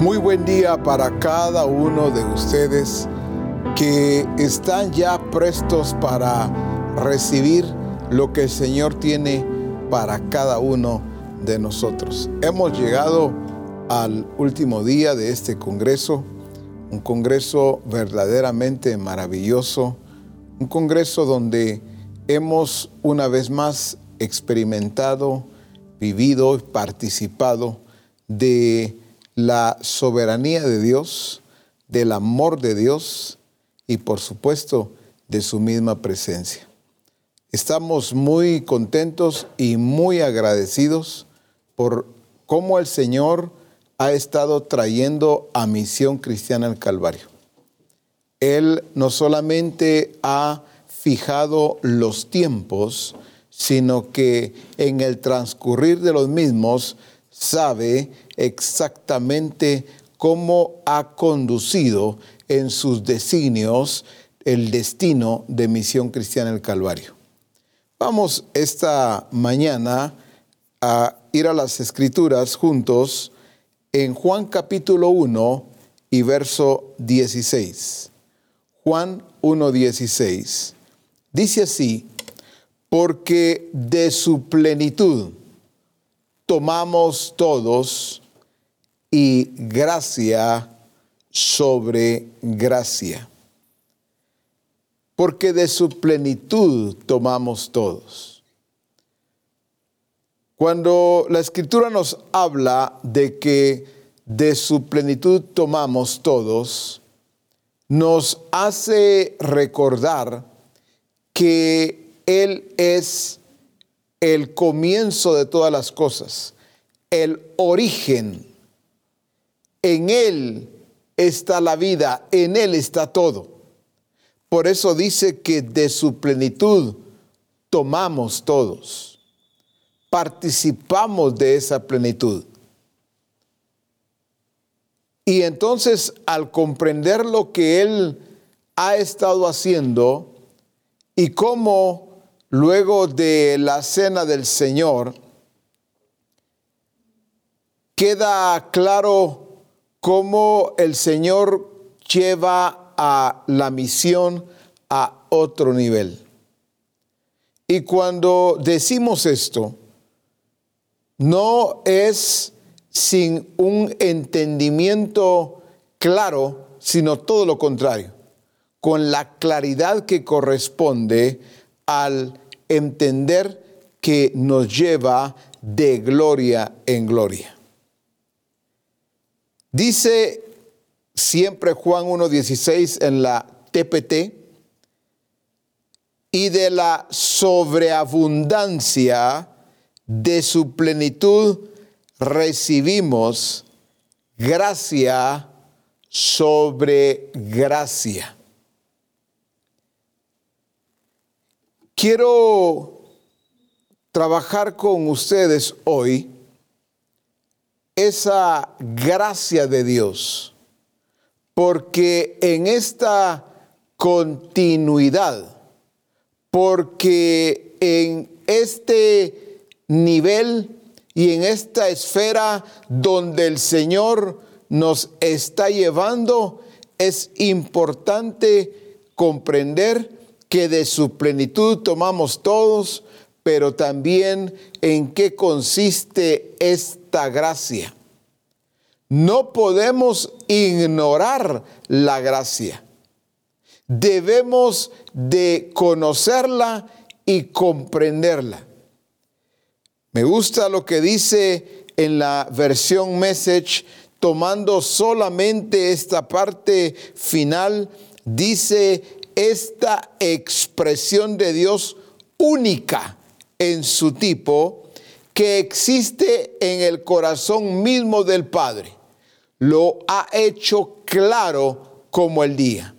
Muy buen día para cada uno de ustedes que están ya prestos para recibir lo que el Señor tiene para cada uno de nosotros. Hemos llegado al último día de este Congreso, un Congreso verdaderamente maravilloso, un Congreso donde hemos una vez más experimentado, vivido y participado de la soberanía de Dios, del amor de Dios y por supuesto de su misma presencia. Estamos muy contentos y muy agradecidos por cómo el Señor ha estado trayendo a Misión Cristiana al Calvario. Él no solamente ha fijado los tiempos, sino que en el transcurrir de los mismos sabe exactamente cómo ha conducido en sus designios el destino de Misión Cristiana el Calvario. Vamos esta mañana a ir a las escrituras juntos en Juan capítulo 1 y verso 16. Juan 1.16. Dice así, porque de su plenitud, tomamos todos y gracia sobre gracia. Porque de su plenitud tomamos todos. Cuando la escritura nos habla de que de su plenitud tomamos todos, nos hace recordar que Él es el comienzo de todas las cosas, el origen. En Él está la vida, en Él está todo. Por eso dice que de su plenitud tomamos todos, participamos de esa plenitud. Y entonces al comprender lo que Él ha estado haciendo y cómo luego de la cena del Señor, queda claro cómo el Señor lleva a la misión a otro nivel. Y cuando decimos esto, no es sin un entendimiento claro, sino todo lo contrario, con la claridad que corresponde al entender que nos lleva de gloria en gloria. Dice siempre Juan 1.16 en la TPT, y de la sobreabundancia de su plenitud recibimos gracia sobre gracia. Quiero trabajar con ustedes hoy esa gracia de Dios, porque en esta continuidad, porque en este nivel y en esta esfera donde el Señor nos está llevando, es importante comprender que de su plenitud tomamos todos, pero también en qué consiste esta gracia. No podemos ignorar la gracia. Debemos de conocerla y comprenderla. Me gusta lo que dice en la versión message, tomando solamente esta parte final, dice esta expresión de Dios única en su tipo que existe en el corazón mismo del Padre. Lo ha hecho claro como el día.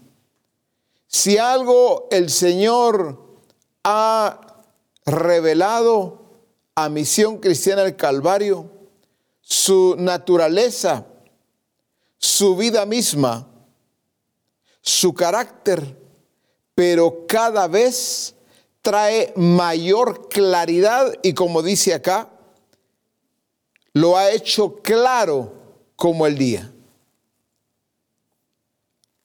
Si algo el Señor ha revelado a Misión Cristiana del Calvario, su naturaleza, su vida misma, su carácter, pero cada vez trae mayor claridad y como dice acá, lo ha hecho claro como el día.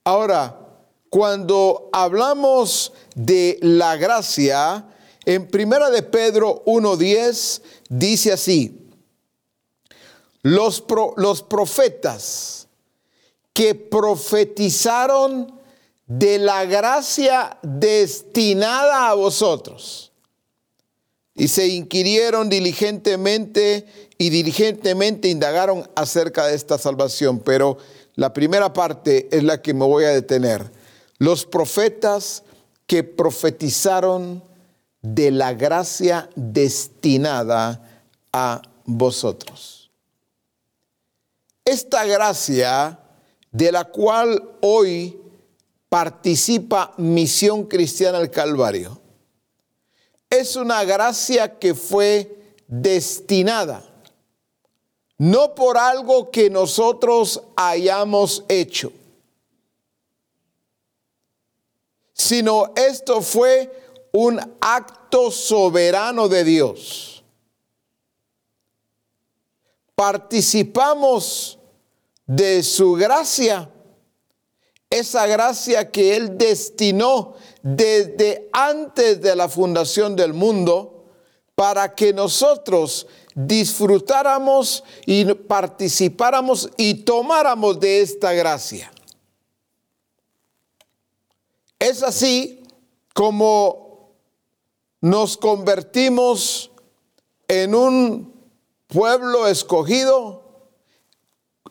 Ahora, cuando hablamos de la gracia, en Primera de Pedro 1.10 dice así, los, los profetas que profetizaron de la gracia destinada a vosotros. Y se inquirieron diligentemente y diligentemente indagaron acerca de esta salvación. Pero la primera parte es la que me voy a detener. Los profetas que profetizaron de la gracia destinada a vosotros. Esta gracia de la cual hoy participa Misión Cristiana al Calvario. Es una gracia que fue destinada, no por algo que nosotros hayamos hecho, sino esto fue un acto soberano de Dios. Participamos de su gracia esa gracia que Él destinó desde antes de la fundación del mundo para que nosotros disfrutáramos y participáramos y tomáramos de esta gracia. Es así como nos convertimos en un pueblo escogido,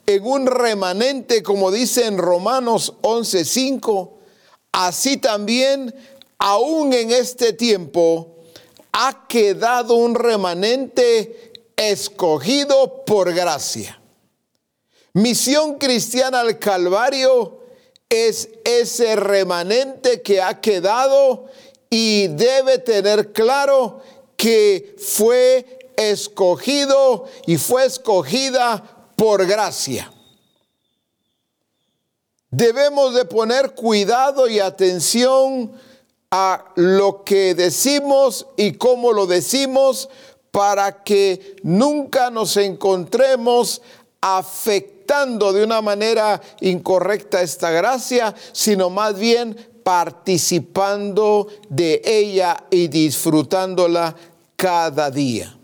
en un remanente, como dice en Romanos 11:5, así también, aún en este tiempo, ha quedado un remanente escogido por gracia. Misión cristiana al Calvario es ese remanente que ha quedado y debe tener claro que fue escogido y fue escogida por gracia. Debemos de poner cuidado y atención a lo que decimos y cómo lo decimos para que nunca nos encontremos afectando de una manera incorrecta esta gracia, sino más bien participando de ella y disfrutándola cada día.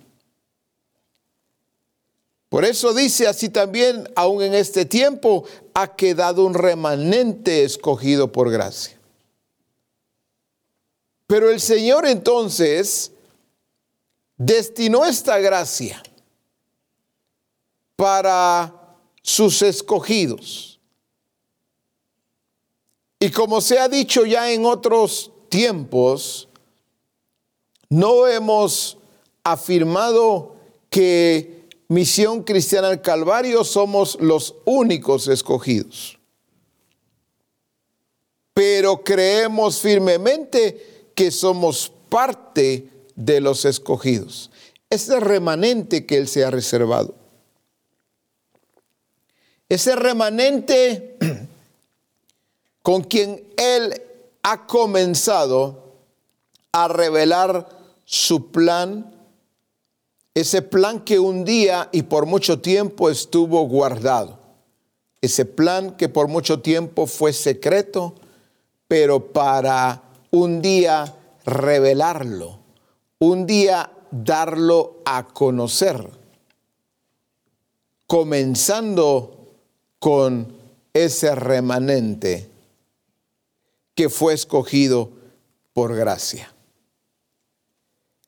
Por eso dice así también, aún en este tiempo, ha quedado un remanente escogido por gracia. Pero el Señor entonces destinó esta gracia para sus escogidos. Y como se ha dicho ya en otros tiempos, no hemos afirmado que Misión Cristiana al Calvario somos los únicos escogidos. Pero creemos firmemente que somos parte de los escogidos. Ese remanente que Él se ha reservado. Ese remanente con quien Él ha comenzado a revelar su plan ese plan que un día y por mucho tiempo estuvo guardado. Ese plan que por mucho tiempo fue secreto, pero para un día revelarlo, un día darlo a conocer, comenzando con ese remanente que fue escogido por gracia.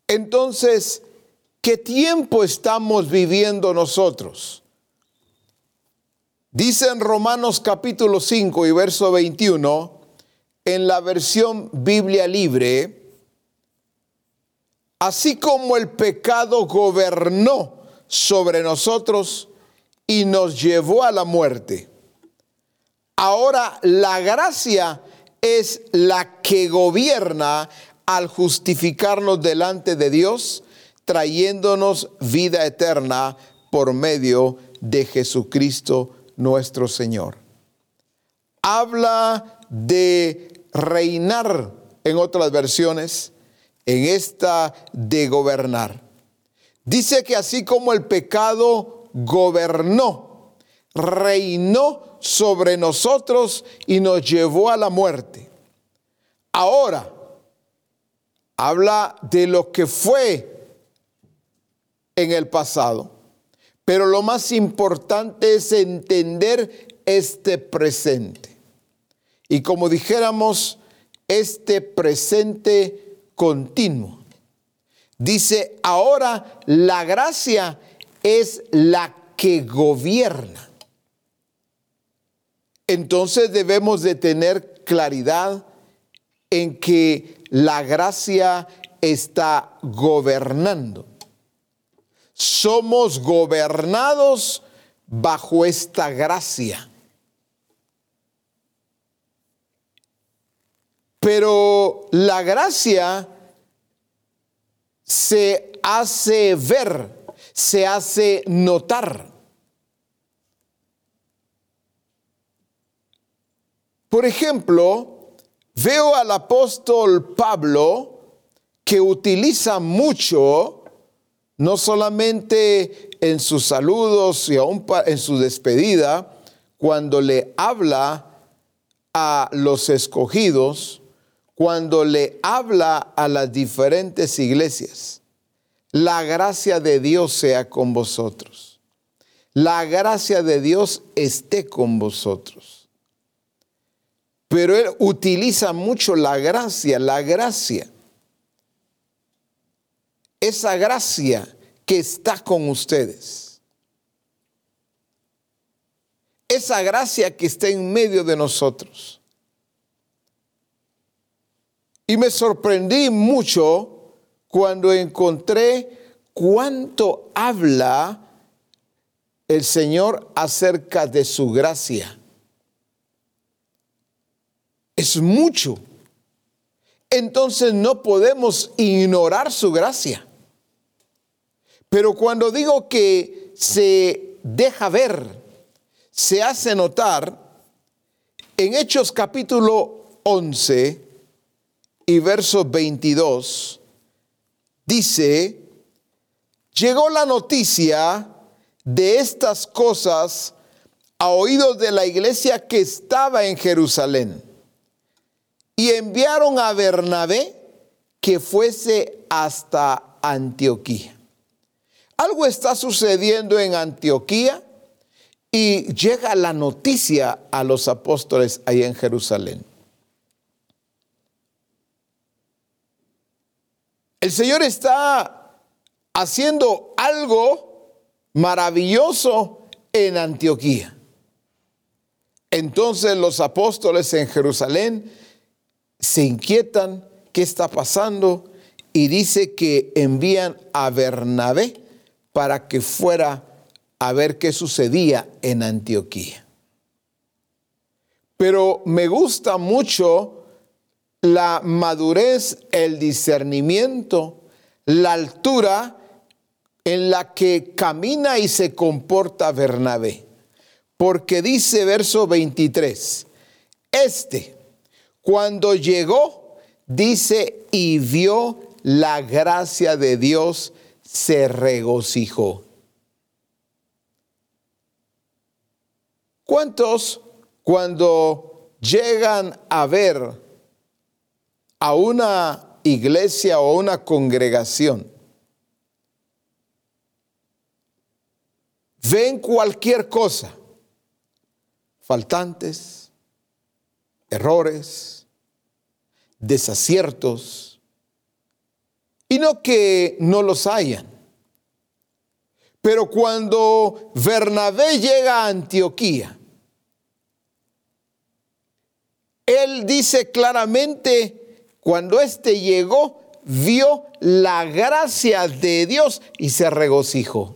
Entonces, ¿Qué tiempo estamos viviendo nosotros? Dice en Romanos capítulo 5 y verso 21, en la versión Biblia libre, así como el pecado gobernó sobre nosotros y nos llevó a la muerte. Ahora la gracia es la que gobierna al justificarnos delante de Dios trayéndonos vida eterna por medio de Jesucristo nuestro Señor. Habla de reinar en otras versiones, en esta de gobernar. Dice que así como el pecado gobernó, reinó sobre nosotros y nos llevó a la muerte. Ahora, habla de lo que fue en el pasado. Pero lo más importante es entender este presente. Y como dijéramos, este presente continuo. Dice, ahora la gracia es la que gobierna. Entonces debemos de tener claridad en que la gracia está gobernando. Somos gobernados bajo esta gracia. Pero la gracia se hace ver, se hace notar. Por ejemplo, veo al apóstol Pablo que utiliza mucho, no solamente en sus saludos y aún en su despedida, cuando le habla a los escogidos, cuando le habla a las diferentes iglesias, la gracia de Dios sea con vosotros. La gracia de Dios esté con vosotros. Pero él utiliza mucho la gracia, la gracia. Esa gracia que está con ustedes. Esa gracia que está en medio de nosotros. Y me sorprendí mucho cuando encontré cuánto habla el Señor acerca de su gracia. Es mucho. Entonces no podemos ignorar su gracia. Pero cuando digo que se deja ver, se hace notar, en Hechos capítulo 11, y verso 22 dice, llegó la noticia de estas cosas a oídos de la iglesia que estaba en Jerusalén. Y enviaron a Bernabé que fuese hasta Antioquía. Algo está sucediendo en Antioquía y llega la noticia a los apóstoles ahí en Jerusalén. El Señor está haciendo algo maravilloso en Antioquía. Entonces los apóstoles en Jerusalén se inquietan qué está pasando y dice que envían a Bernabé para que fuera a ver qué sucedía en Antioquía. Pero me gusta mucho la madurez, el discernimiento, la altura en la que camina y se comporta Bernabé. Porque dice verso 23, este, cuando llegó, dice, y vio la gracia de Dios, se regocijó. ¿Cuántos cuando llegan a ver a una iglesia o una congregación, ven cualquier cosa, faltantes, errores, desaciertos, y no que no los hayan. Pero cuando Bernabé llega a Antioquía, él dice claramente, cuando éste llegó, vio la gracia de Dios y se regocijó.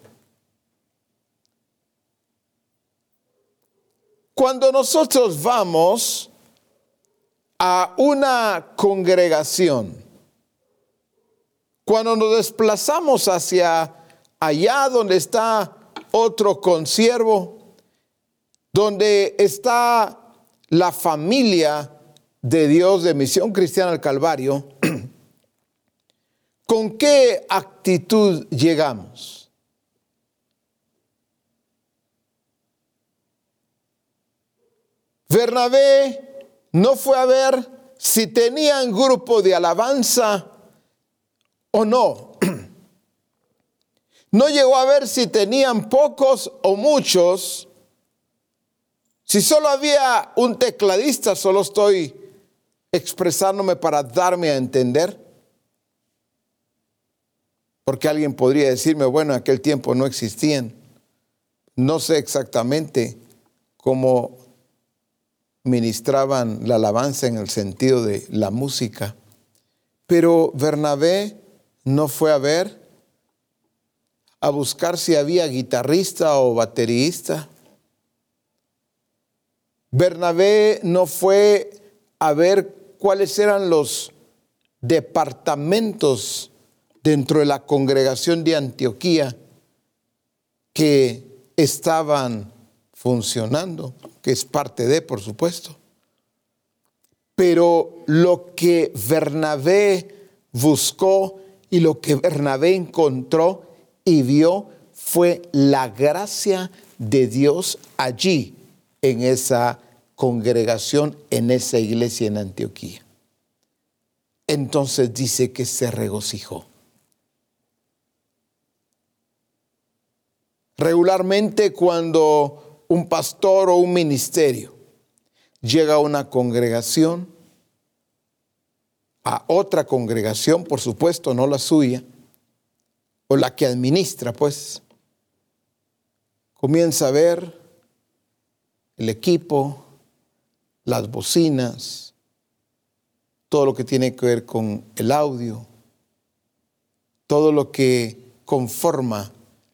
Cuando nosotros vamos a una congregación, cuando nos desplazamos hacia allá donde está otro consiervo, donde está la familia de Dios de Misión Cristiana al Calvario, ¿con qué actitud llegamos? Bernabé no fue a ver si tenían grupo de alabanza o no. No llegó a ver si tenían pocos o muchos. Si solo había un tecladista, solo estoy expresándome para darme a entender. Porque alguien podría decirme, bueno, en aquel tiempo no existían. No sé exactamente cómo ministraban la alabanza en el sentido de la música. Pero Bernabé no fue a ver, a buscar si había guitarrista o baterista. Bernabé no fue a ver cuáles eran los departamentos dentro de la congregación de Antioquía que estaban funcionando, que es parte de, por supuesto. Pero lo que Bernabé buscó y lo que Bernabé encontró y vio fue la gracia de Dios allí, en esa congregación, en esa iglesia en Antioquía. Entonces dice que se regocijó. Regularmente cuando un pastor o un ministerio llega a una congregación, a otra congregación, por supuesto, no la suya, o la que administra, pues, comienza a ver el equipo, las bocinas, todo lo que tiene que ver con el audio, todo lo que conforma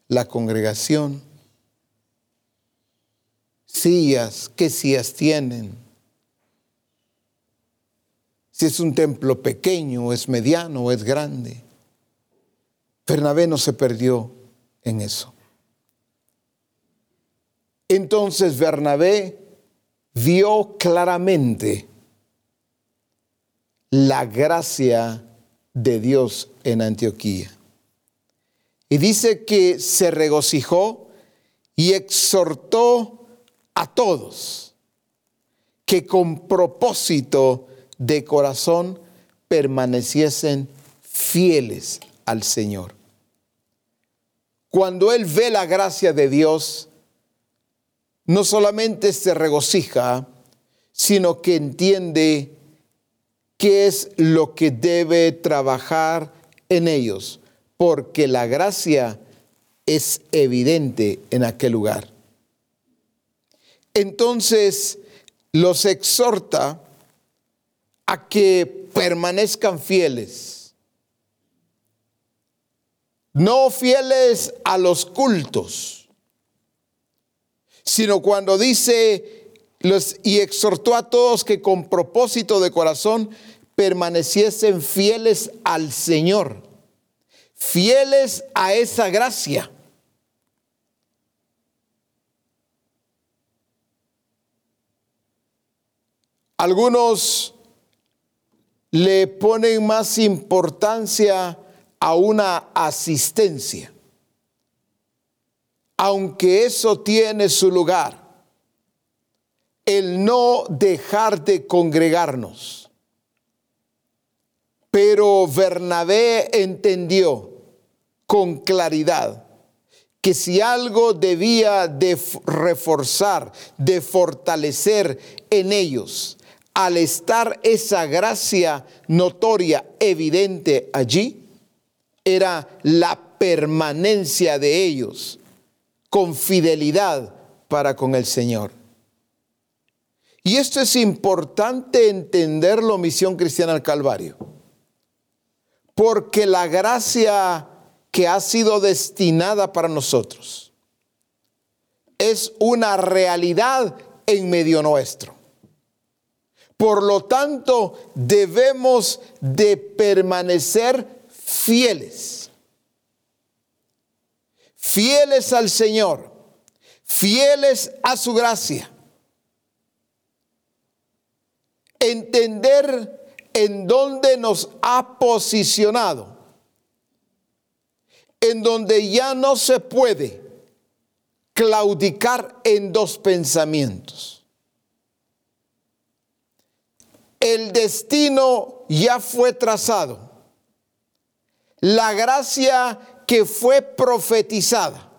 la congregación, sillas, qué sillas tienen, si es un templo pequeño, es mediano, o es grande. Bernabé no se perdió en eso. Entonces Bernabé vio claramente la gracia de Dios en Antioquía. Y dice que se regocijó y exhortó a todos que con propósito de corazón permaneciesen fieles al Señor. Cuando Él ve la gracia de Dios, no solamente se regocija, sino que entiende qué es lo que debe trabajar en ellos porque la gracia es evidente en aquel lugar. Entonces los exhorta a que permanezcan fieles, no fieles a los cultos, sino cuando dice los, y exhortó a todos que con propósito de corazón permaneciesen fieles al Señor fieles a esa gracia. Algunos le ponen más importancia a una asistencia, aunque eso tiene su lugar, el no dejar de congregarnos. Pero Bernabé entendió con claridad que si algo debía de reforzar, de fortalecer en ellos, al estar esa gracia notoria, evidente allí, era la permanencia de ellos con fidelidad para con el Señor. Y esto es importante entenderlo, misión cristiana al Calvario, porque la gracia que ha sido destinada para nosotros. Es una realidad en medio nuestro. Por lo tanto, debemos de permanecer fieles. Fieles al Señor, fieles a su gracia. Entender en dónde nos ha posicionado en donde ya no se puede claudicar en dos pensamientos. El destino ya fue trazado. La gracia que fue profetizada.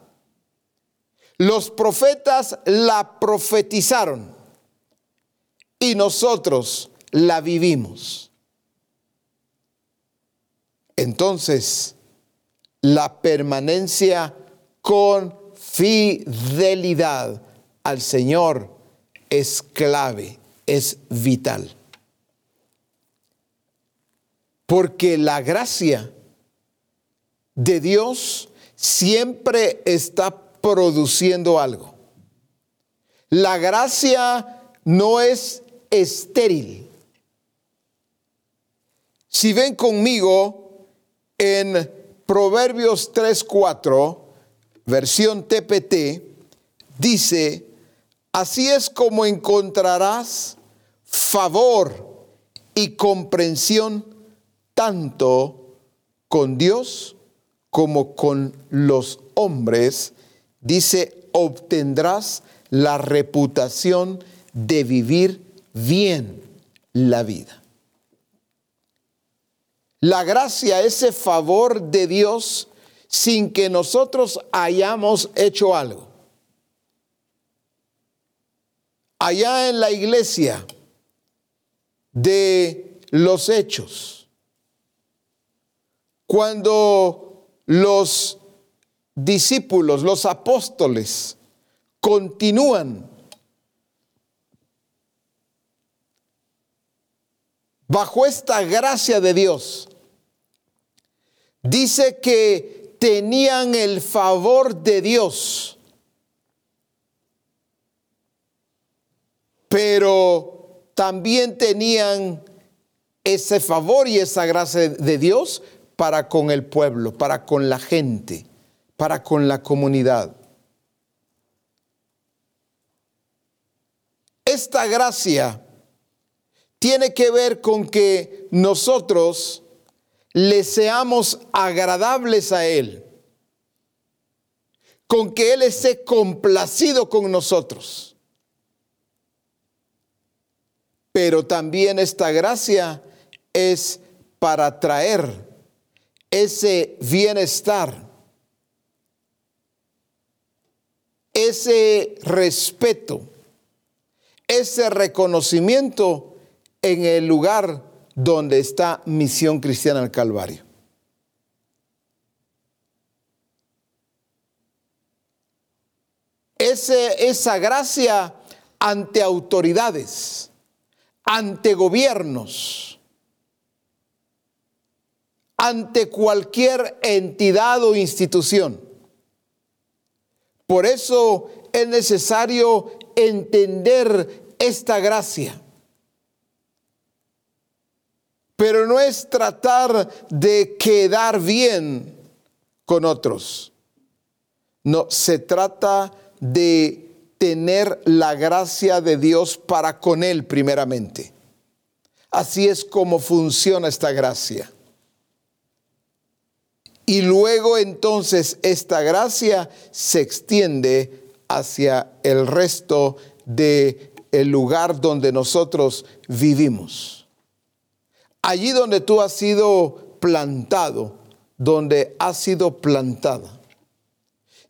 Los profetas la profetizaron y nosotros la vivimos. Entonces, la permanencia con fidelidad al Señor es clave, es vital. Porque la gracia de Dios siempre está produciendo algo. La gracia no es estéril. Si ven conmigo en Proverbios 3:4, versión TPT, dice, así es como encontrarás favor y comprensión tanto con Dios como con los hombres, dice, obtendrás la reputación de vivir bien la vida. La gracia, ese favor de Dios sin que nosotros hayamos hecho algo. Allá en la iglesia de los hechos, cuando los discípulos, los apóstoles, continúan bajo esta gracia de Dios, dice que tenían el favor de Dios, pero también tenían ese favor y esa gracia de Dios para con el pueblo, para con la gente, para con la comunidad. Esta gracia tiene que ver con que nosotros le seamos agradables a Él, con que Él esté complacido con nosotros. Pero también esta gracia es para traer ese bienestar, ese respeto, ese reconocimiento en el lugar donde está Misión Cristiana al Calvario. Ese, esa gracia ante autoridades, ante gobiernos, ante cualquier entidad o institución. Por eso es necesario entender esta gracia pero no es tratar de quedar bien con otros. No, se trata de tener la gracia de Dios para con Él primeramente. Así es como funciona esta gracia. Y luego entonces esta gracia se extiende hacia el resto del el lugar donde nosotros vivimos. Allí donde tú has sido plantado, donde has sido plantada,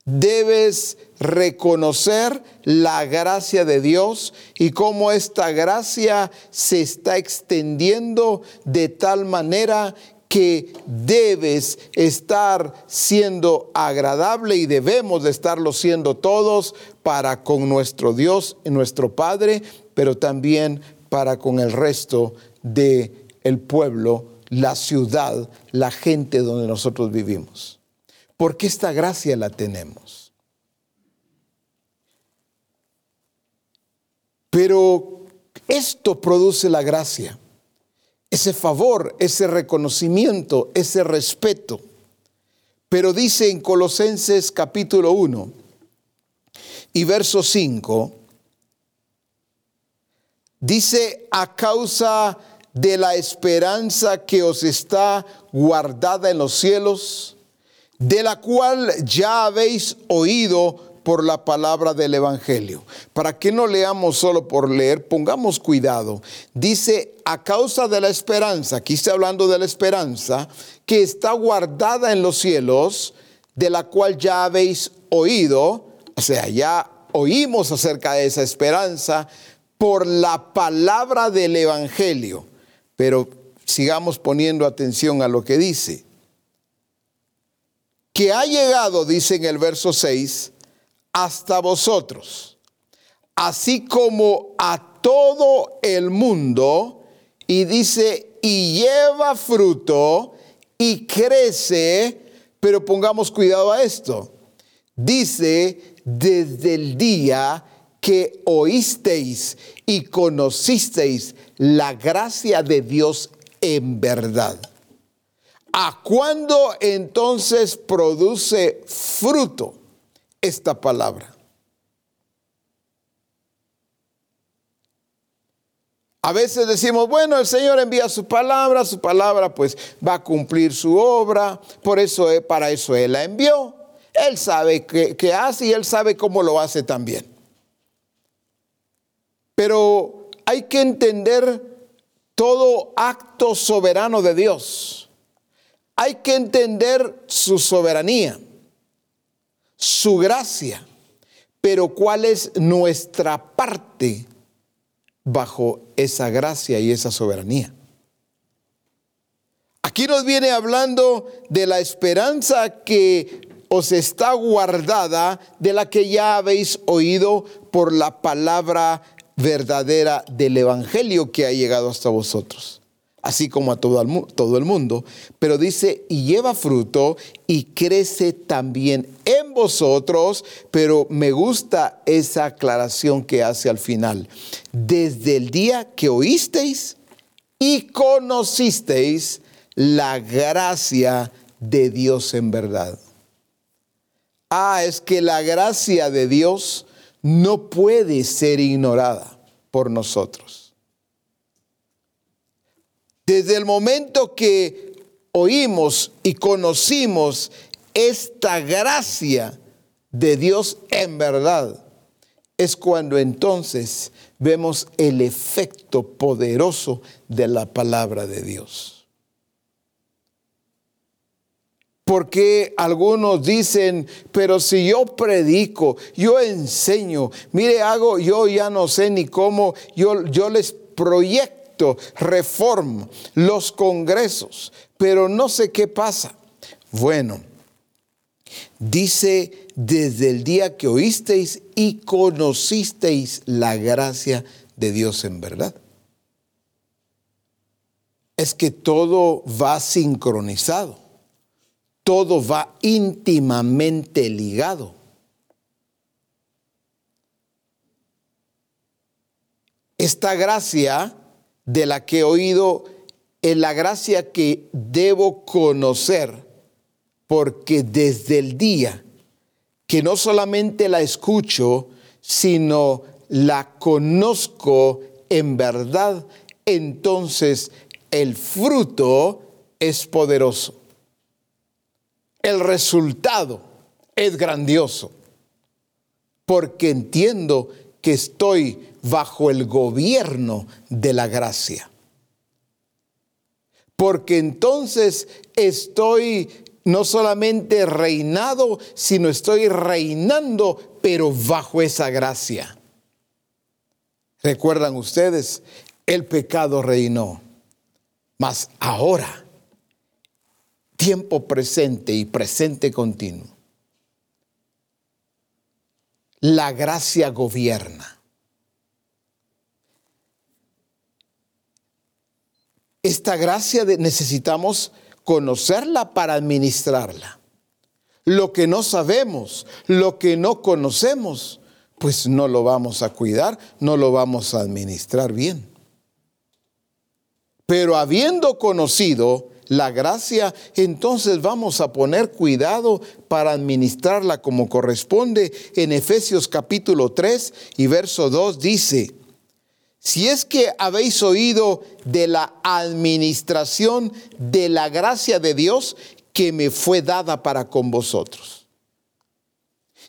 debes reconocer la gracia de Dios y cómo esta gracia se está extendiendo de tal manera que debes estar siendo agradable y debemos de estarlo siendo todos para con nuestro Dios y nuestro Padre, pero también para con el resto de el pueblo, la ciudad, la gente donde nosotros vivimos. Porque esta gracia la tenemos. Pero esto produce la gracia, ese favor, ese reconocimiento, ese respeto. Pero dice en Colosenses capítulo 1 y verso 5, dice a causa de la esperanza que os está guardada en los cielos, de la cual ya habéis oído por la palabra del Evangelio. Para que no leamos solo por leer, pongamos cuidado. Dice, a causa de la esperanza, aquí está hablando de la esperanza, que está guardada en los cielos, de la cual ya habéis oído, o sea, ya oímos acerca de esa esperanza por la palabra del Evangelio. Pero sigamos poniendo atención a lo que dice. Que ha llegado, dice en el verso 6, hasta vosotros, así como a todo el mundo, y dice, y lleva fruto y crece, pero pongamos cuidado a esto. Dice, desde el día que oísteis y conocisteis la gracia de Dios en verdad. ¿A cuándo entonces produce fruto esta palabra? A veces decimos, bueno, el Señor envía su palabra, su palabra pues va a cumplir su obra, por eso eh, para eso Él la envió. Él sabe qué hace y Él sabe cómo lo hace también. Pero hay que entender todo acto soberano de Dios. Hay que entender su soberanía, su gracia, pero cuál es nuestra parte bajo esa gracia y esa soberanía. Aquí nos viene hablando de la esperanza que os está guardada, de la que ya habéis oído por la palabra verdadera del Evangelio que ha llegado hasta vosotros, así como a todo el, mundo. Pero dice, y lleva fruto y crece también en vosotros, pero me gusta esa aclaración que hace al final. Desde el día que oísteis y conocisteis la gracia de Dios en verdad. Ah, es que la gracia de Dios no puede ser ignorada por nosotros. Desde el momento que oímos y conocimos esta gracia de Dios en verdad, es cuando entonces vemos el efecto poderoso de la palabra de Dios. Porque algunos dicen, pero si yo predico, yo enseño, mire, hago, yo ya no sé ni cómo, yo, yo les proyecto, reformo los congresos, pero no sé qué pasa. Bueno, dice, desde el día que oísteis y conocisteis la gracia de Dios en verdad. Es que todo va sincronizado todo va íntimamente ligado. Esta gracia de la que he oído es la gracia que debo conocer, porque desde el día que no solamente la escucho, sino la conozco en verdad, entonces el fruto es poderoso. El resultado es grandioso, porque entiendo que estoy bajo el gobierno de la gracia. Porque entonces estoy no solamente reinado, sino estoy reinando, pero bajo esa gracia. ¿Recuerdan ustedes? El pecado reinó, mas ahora tiempo presente y presente continuo. La gracia gobierna. Esta gracia necesitamos conocerla para administrarla. Lo que no sabemos, lo que no conocemos, pues no lo vamos a cuidar, no lo vamos a administrar bien. Pero habiendo conocido la gracia, entonces vamos a poner cuidado para administrarla como corresponde. En Efesios capítulo 3 y verso 2 dice, si es que habéis oído de la administración de la gracia de Dios que me fue dada para con vosotros.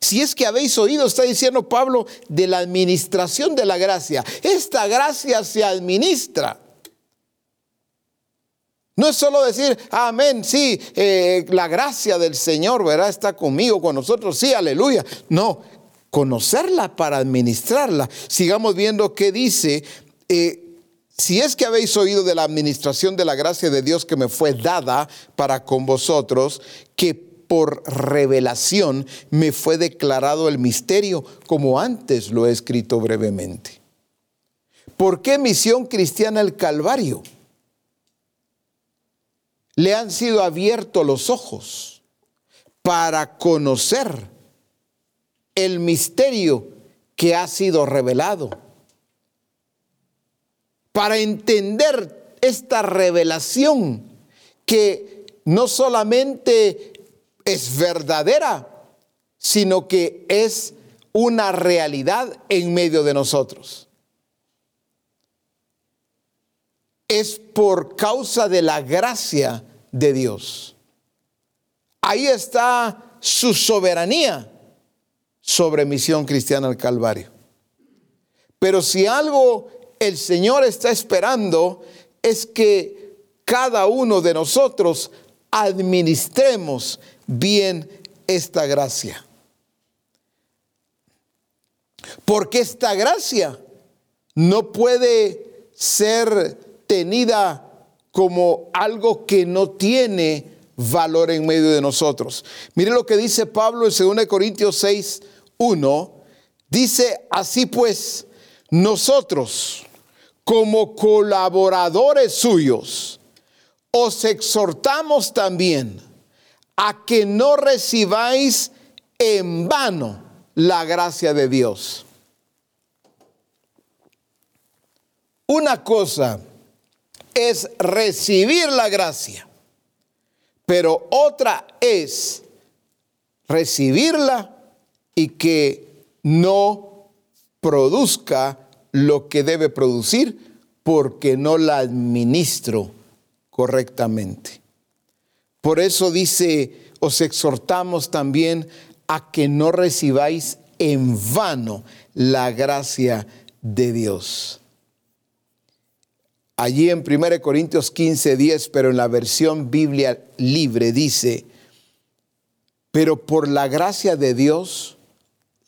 Si es que habéis oído, está diciendo Pablo, de la administración de la gracia. Esta gracia se administra. No es solo decir, amén, sí, eh, la gracia del Señor, ¿verdad? Está conmigo, con nosotros, sí, aleluya. No, conocerla para administrarla. Sigamos viendo qué dice. Eh, si es que habéis oído de la administración de la gracia de Dios que me fue dada para con vosotros, que por revelación me fue declarado el misterio, como antes lo he escrito brevemente. ¿Por qué misión cristiana el Calvario? Le han sido abiertos los ojos para conocer el misterio que ha sido revelado. Para entender esta revelación que no solamente es verdadera, sino que es una realidad en medio de nosotros. Es por causa de la gracia de Dios. Ahí está su soberanía sobre misión cristiana al Calvario. Pero si algo el Señor está esperando es que cada uno de nosotros administremos bien esta gracia. Porque esta gracia no puede ser tenida como algo que no tiene valor en medio de nosotros. Mire lo que dice Pablo en 2 Corintios 6, 1, dice, así pues, nosotros como colaboradores suyos, os exhortamos también a que no recibáis en vano la gracia de Dios. Una cosa es recibir la gracia, pero otra es recibirla y que no produzca lo que debe producir porque no la administro correctamente. Por eso dice, os exhortamos también a que no recibáis en vano la gracia de Dios. Allí en 1 Corintios 15, 10, pero en la versión Biblia libre dice, pero por la gracia de Dios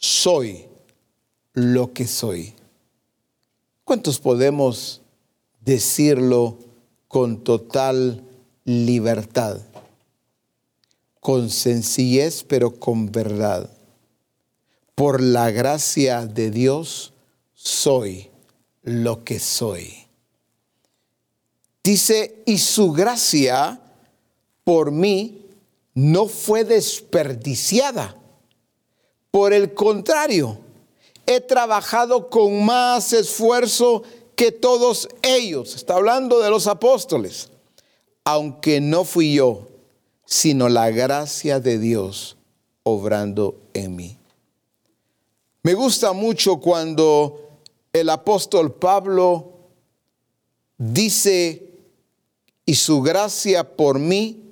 soy lo que soy. ¿Cuántos podemos decirlo con total libertad? Con sencillez, pero con verdad. Por la gracia de Dios soy lo que soy. Dice, y su gracia por mí no fue desperdiciada. Por el contrario, he trabajado con más esfuerzo que todos ellos. Está hablando de los apóstoles. Aunque no fui yo, sino la gracia de Dios obrando en mí. Me gusta mucho cuando el apóstol Pablo dice, y su gracia por mí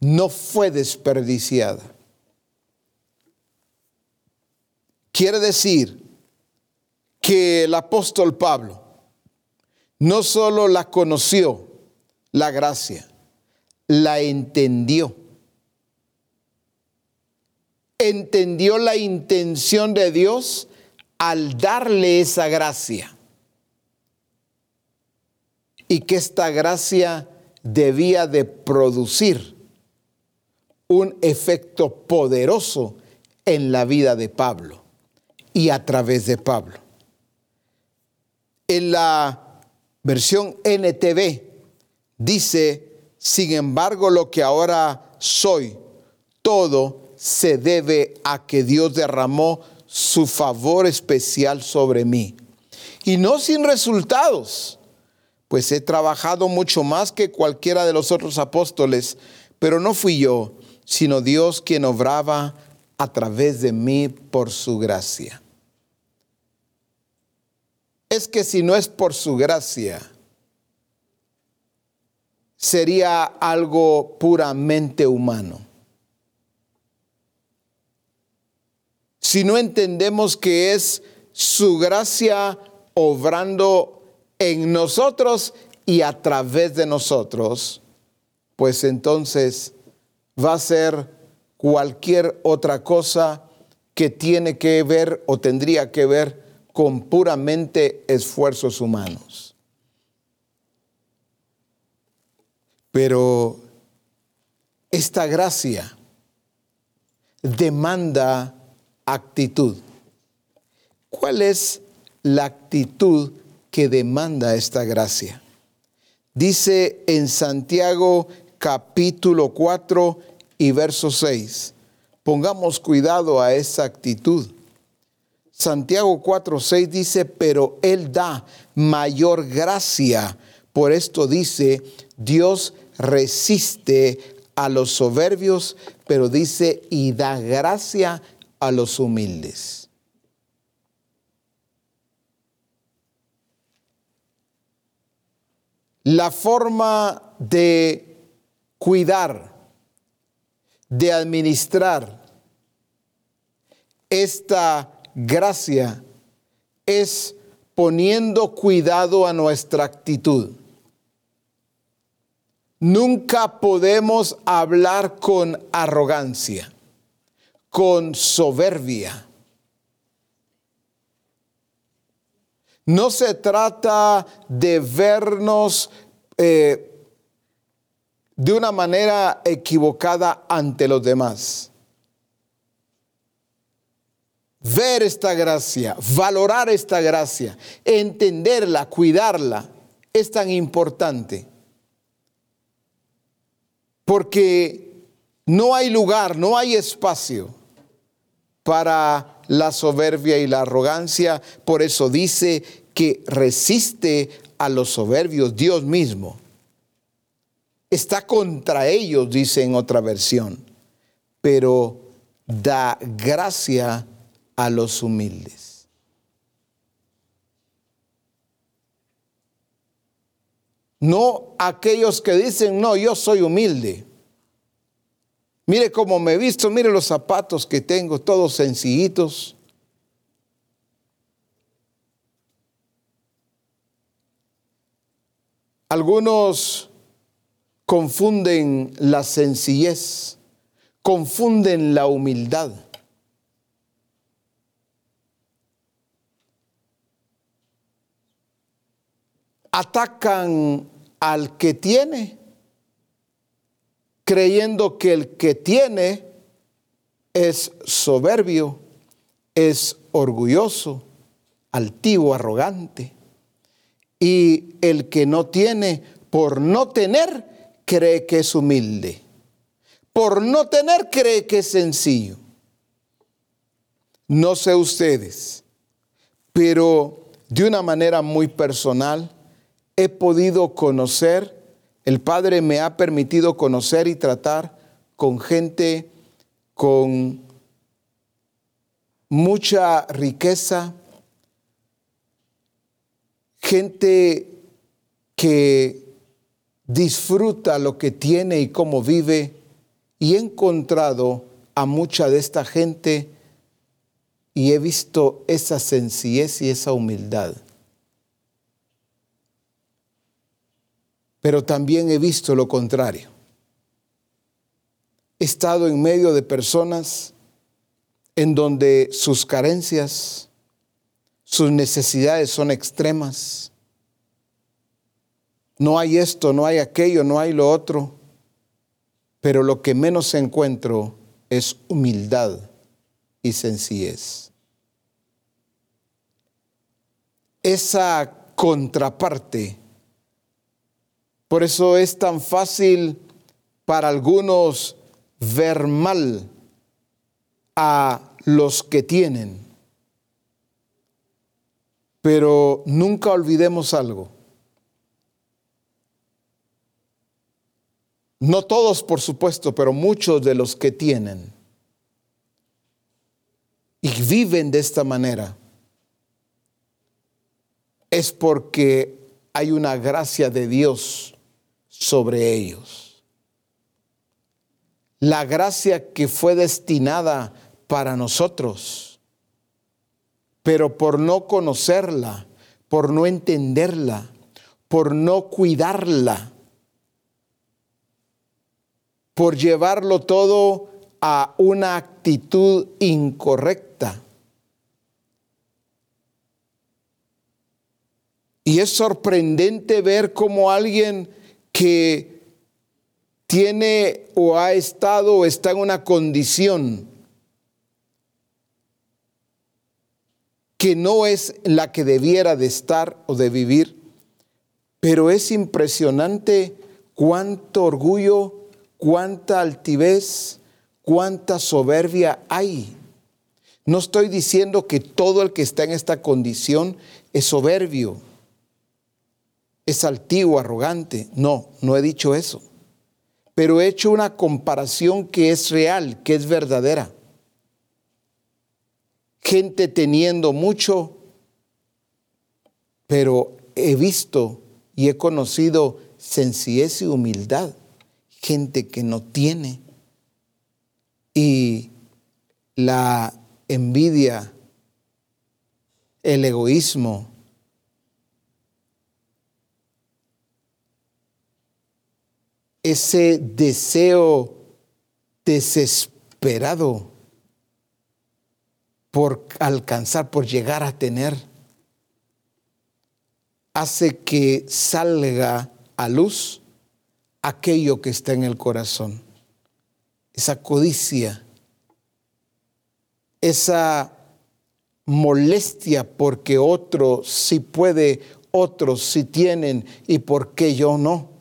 no fue desperdiciada. Quiere decir que el apóstol Pablo no solo la conoció, la gracia, la entendió. Entendió la intención de Dios al darle esa gracia. Y que esta gracia debía de producir un efecto poderoso en la vida de Pablo y a través de Pablo. En la versión NTV dice, sin embargo, lo que ahora soy, todo se debe a que Dios derramó su favor especial sobre mí. Y no sin resultados, pues he trabajado mucho más que cualquiera de los otros apóstoles, pero no fui yo, sino Dios quien obraba a través de mí por su gracia es que si no es por su gracia, sería algo puramente humano. si no entendemos que es su gracia obrando en nosotros y a través de nosotros, pues entonces va a ser cualquier otra cosa que tiene que ver o tendría que ver con puramente esfuerzos humanos. Pero esta gracia demanda actitud. ¿Cuál es la actitud que demanda esta gracia? Dice en Santiago capítulo 4 y verso 6. Pongamos cuidado a esa actitud. Santiago 4, 6 dice, pero Él da mayor gracia. Por esto dice, Dios resiste a los soberbios, pero dice, y da gracia a los humildes. La forma de cuidar, de administrar esta gracia es poniendo cuidado a nuestra actitud. Nunca podemos hablar con arrogancia, con soberbia. No se trata de vernos eh, de una manera equivocada ante los demás. Ver esta gracia, valorar esta gracia, entenderla, cuidarla, es tan importante. Porque no hay lugar, no hay espacio para la soberbia y la arrogancia. Por eso dice que resiste a los soberbios Dios mismo. Está contra ellos, dice en otra versión, pero da gracia a los humildes. No aquellos que dicen, no, yo soy humilde. Mire cómo me he visto, mire los zapatos que tengo, todos sencillitos. Algunos confunden la sencillez, confunden la humildad. Atacan al que tiene creyendo que el que tiene es soberbio, es orgulloso, altivo, arrogante. Y el que no tiene, por no tener, cree que es humilde. Por no tener, cree que es sencillo. No sé ustedes, pero de una manera muy personal he podido conocer el Padre me ha permitido conocer y tratar con gente con mucha riqueza, gente que disfruta lo que tiene y cómo vive, y he encontrado a mucha de esta gente y he visto esa sencillez y esa humildad. Pero también he visto lo contrario. He estado en medio de personas en donde sus carencias, sus necesidades son extremas. No hay esto, no hay aquello, no hay lo otro, pero lo que menos encuentro es humildad y sencillez. Esa contraparte por eso es tan fácil para algunos ver mal a los que tienen. Pero nunca olvidemos algo. No todos, por supuesto, pero muchos de los que tienen y viven de esta manera es porque hay una gracia de Dios sobre ellos. La gracia que fue destinada para nosotros pero por no conocerla, por no entenderla, por no cuidarla, por llevarlo todo a una actitud incorrecta. Y es sorprendente ver cómo alguien que tiene o ha estado o está en una condición que no es la que debiera de estar o de vivir, pero es impresionante cuánto orgullo, cuánta altivez, cuánta soberbia hay. No estoy diciendo que todo el que está en esta condición es soberbio, es altivo, arrogante. No, no he dicho eso. Pero he hecho una comparación que es real, que es verdadera. Gente teniendo mucho, pero he visto y he conocido sencillez y humildad. Gente que no tiene. Y la envidia, el egoísmo, ese deseo desesperado por alcanzar, por llegar a tener, hace que salga a luz aquello que está en el corazón, esa codicia, esa molestia porque otro sí puede, otros sí tienen y por qué yo no.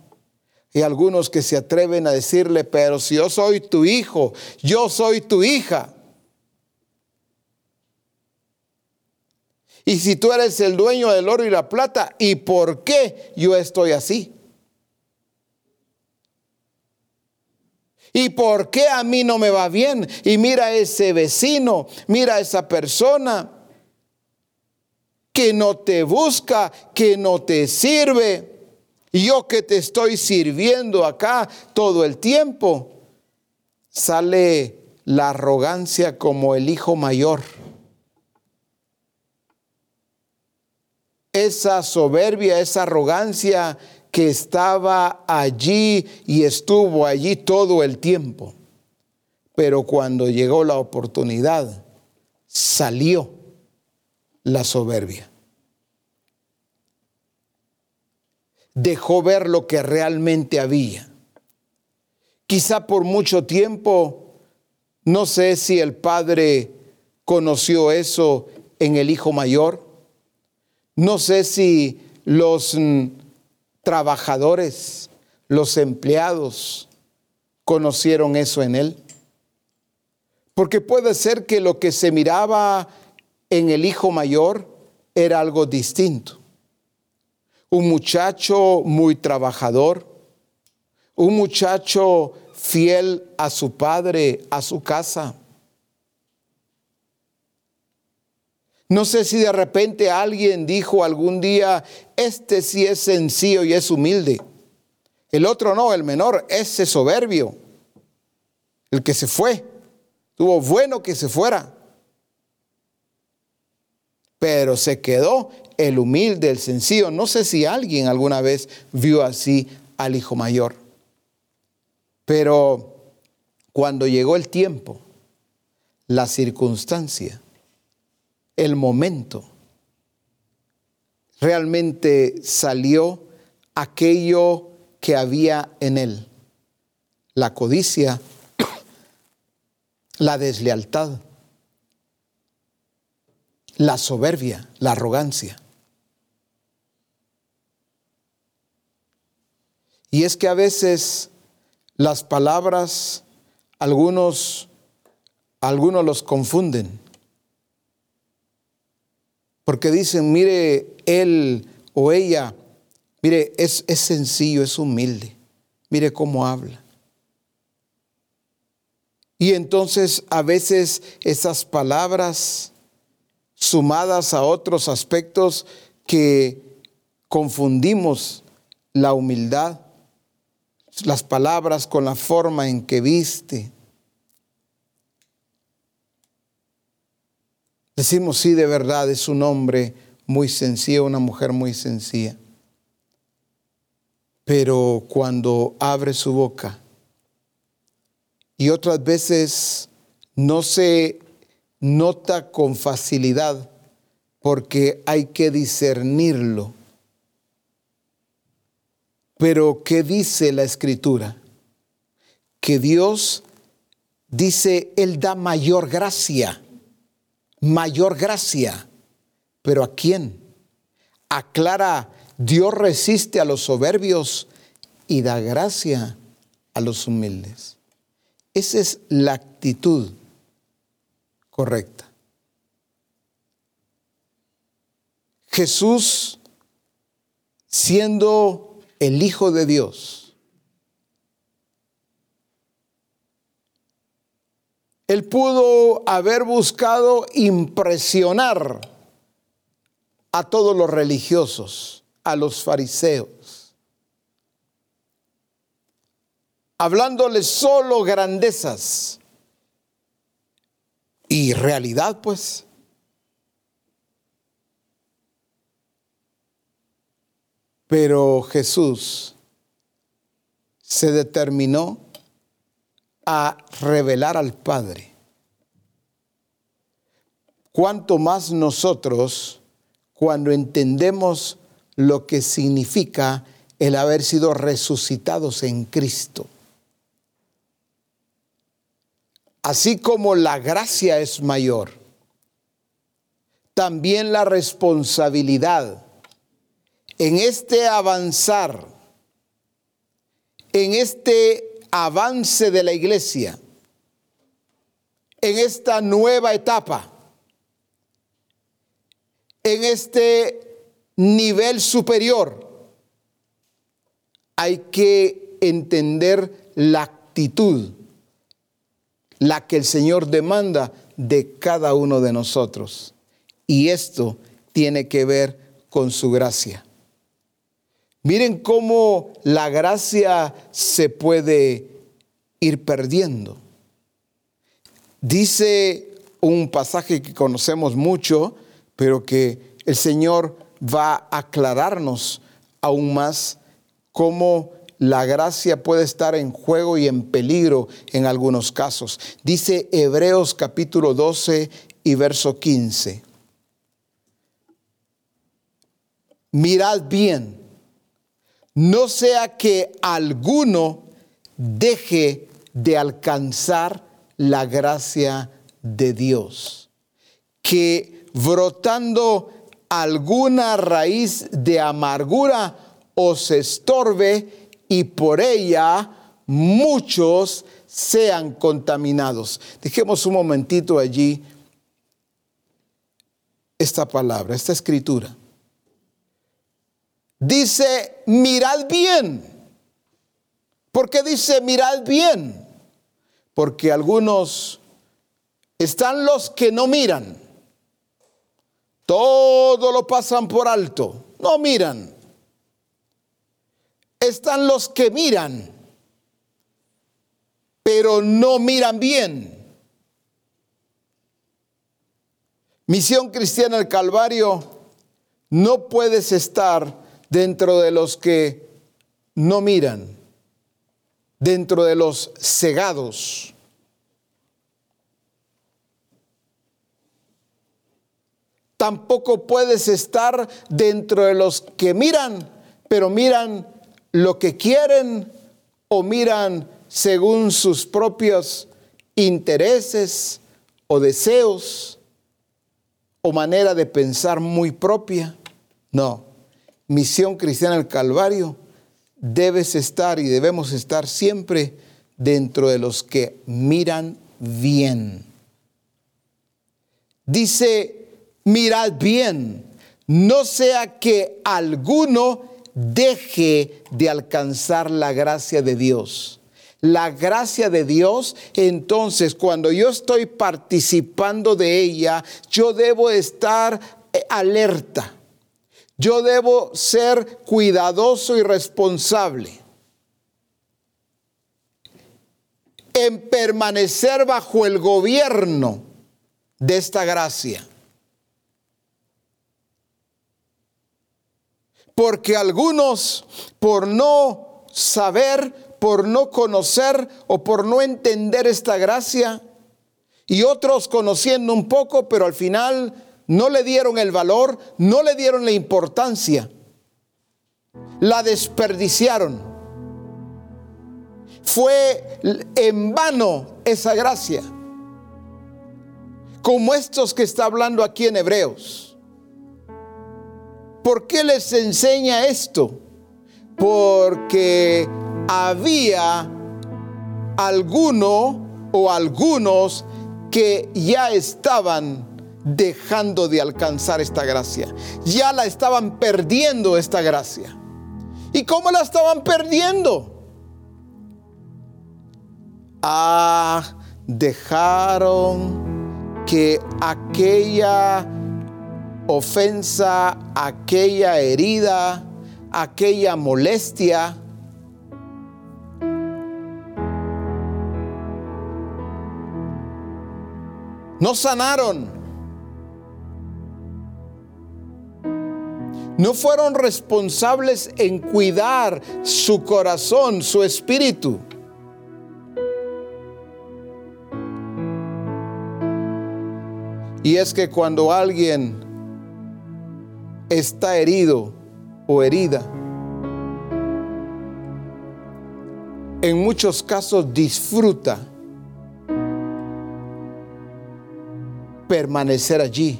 Y algunos que se atreven a decirle, pero si yo soy tu hijo, yo soy tu hija. Y si tú eres el dueño del oro y la plata, ¿y por qué yo estoy así? ¿Y por qué a mí no me va bien? Y mira ese vecino, mira esa persona que no te busca, que no te sirve. Yo que te estoy sirviendo acá todo el tiempo, sale la arrogancia como el hijo mayor. Esa soberbia, esa arrogancia que estaba allí y estuvo allí todo el tiempo. Pero cuando llegó la oportunidad, salió la soberbia. Dejó ver lo que realmente había. Quizá por mucho tiempo, no sé si el padre conoció eso en el hijo mayor, no sé si los mm, trabajadores, los empleados conocieron eso en él. Porque puede ser que lo que se miraba en el hijo mayor era algo distinto un muchacho muy trabajador, un muchacho fiel a su padre, a su casa. No sé si de repente alguien dijo algún día, este sí es sencillo y es humilde. El otro no, el menor, ese soberbio, el que se fue. Tuvo bueno que se fuera. Pero se quedó el humilde, el sencillo. No sé si alguien alguna vez vio así al hijo mayor. Pero cuando llegó el tiempo, la circunstancia, el momento, realmente salió aquello que había en él. La codicia, la deslealtad, la soberbia, la arrogancia. Y es que a veces las palabras, algunos, algunos los confunden. Porque dicen, mire, él o ella, mire, es, es sencillo, es humilde. Mire cómo habla. Y entonces a veces esas palabras sumadas a otros aspectos que confundimos la humildad las palabras con la forma en que viste. Decimos, sí, de verdad, es un hombre muy sencillo, una mujer muy sencilla. Pero cuando abre su boca y otras veces no se nota con facilidad porque hay que discernirlo. Pero ¿qué dice la escritura? Que Dios dice, Él da mayor gracia, mayor gracia. ¿Pero a quién? Aclara, Dios resiste a los soberbios y da gracia a los humildes. Esa es la actitud correcta. Jesús, siendo el Hijo de Dios, él pudo haber buscado impresionar a todos los religiosos, a los fariseos, hablándoles solo grandezas y realidad, pues. Pero Jesús se determinó a revelar al Padre. Cuanto más nosotros, cuando entendemos lo que significa el haber sido resucitados en Cristo. Así como la gracia es mayor, también la responsabilidad en este avanzar, en este avance de la iglesia, en esta nueva etapa, en este nivel superior, hay que entender la actitud la que el Señor demanda de cada uno de nosotros. Y esto tiene que ver con su gracia. Miren cómo la gracia se puede ir perdiendo. Dice un pasaje que conocemos mucho, pero que el Señor va a aclararnos aún más cómo la gracia puede estar en juego y en peligro en algunos casos. Dice Hebreos capítulo 12 y verso 15. Mirad bien, no sea que alguno deje de alcanzar la gracia de Dios, que brotando alguna raíz de amargura os estorbe y por ella muchos sean contaminados. Dejemos un momentito allí esta palabra, esta escritura. Dice, mirad bien. ¿Por qué dice mirad bien? Porque algunos están los que no miran. Todo lo pasan por alto. No miran están los que miran, pero no miran bien. Misión Cristiana del Calvario, no puedes estar dentro de los que no miran, dentro de los cegados. Tampoco puedes estar dentro de los que miran, pero miran lo que quieren o miran según sus propios intereses o deseos o manera de pensar muy propia. No, misión cristiana del Calvario, debes estar y debemos estar siempre dentro de los que miran bien. Dice, mirad bien, no sea que alguno deje de alcanzar la gracia de Dios. La gracia de Dios, entonces cuando yo estoy participando de ella, yo debo estar eh, alerta. Yo debo ser cuidadoso y responsable en permanecer bajo el gobierno de esta gracia. Porque algunos, por no saber, por no conocer o por no entender esta gracia, y otros conociendo un poco, pero al final no le dieron el valor, no le dieron la importancia, la desperdiciaron. Fue en vano esa gracia, como estos que está hablando aquí en Hebreos. ¿Por qué les enseña esto? Porque había alguno o algunos que ya estaban dejando de alcanzar esta gracia. Ya la estaban perdiendo esta gracia. ¿Y cómo la estaban perdiendo? Ah, dejaron que aquella ofensa, aquella herida, aquella molestia, no sanaron. No fueron responsables en cuidar su corazón, su espíritu. Y es que cuando alguien está herido o herida, en muchos casos disfruta permanecer allí.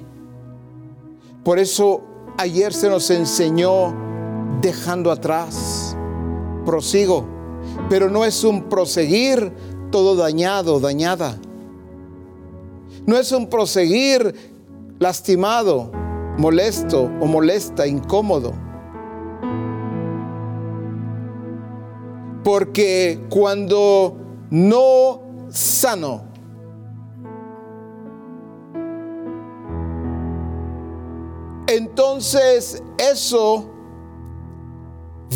Por eso ayer se nos enseñó dejando atrás. Prosigo, pero no es un proseguir todo dañado, dañada. No es un proseguir lastimado, molesto o molesta, incómodo. Porque cuando no sano, entonces eso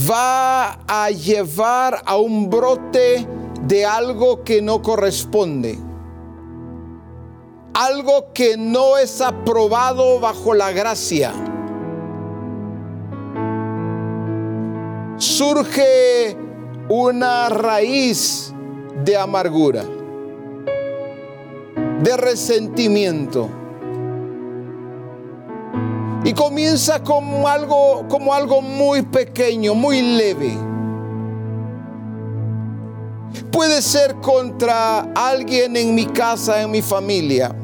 va a llevar a un brote de algo que no corresponde. Algo que no es aprobado bajo la gracia. Surge una raíz de amargura, de resentimiento y comienza como algo, como algo muy pequeño, muy leve. Puede ser contra alguien en mi casa, en mi familia.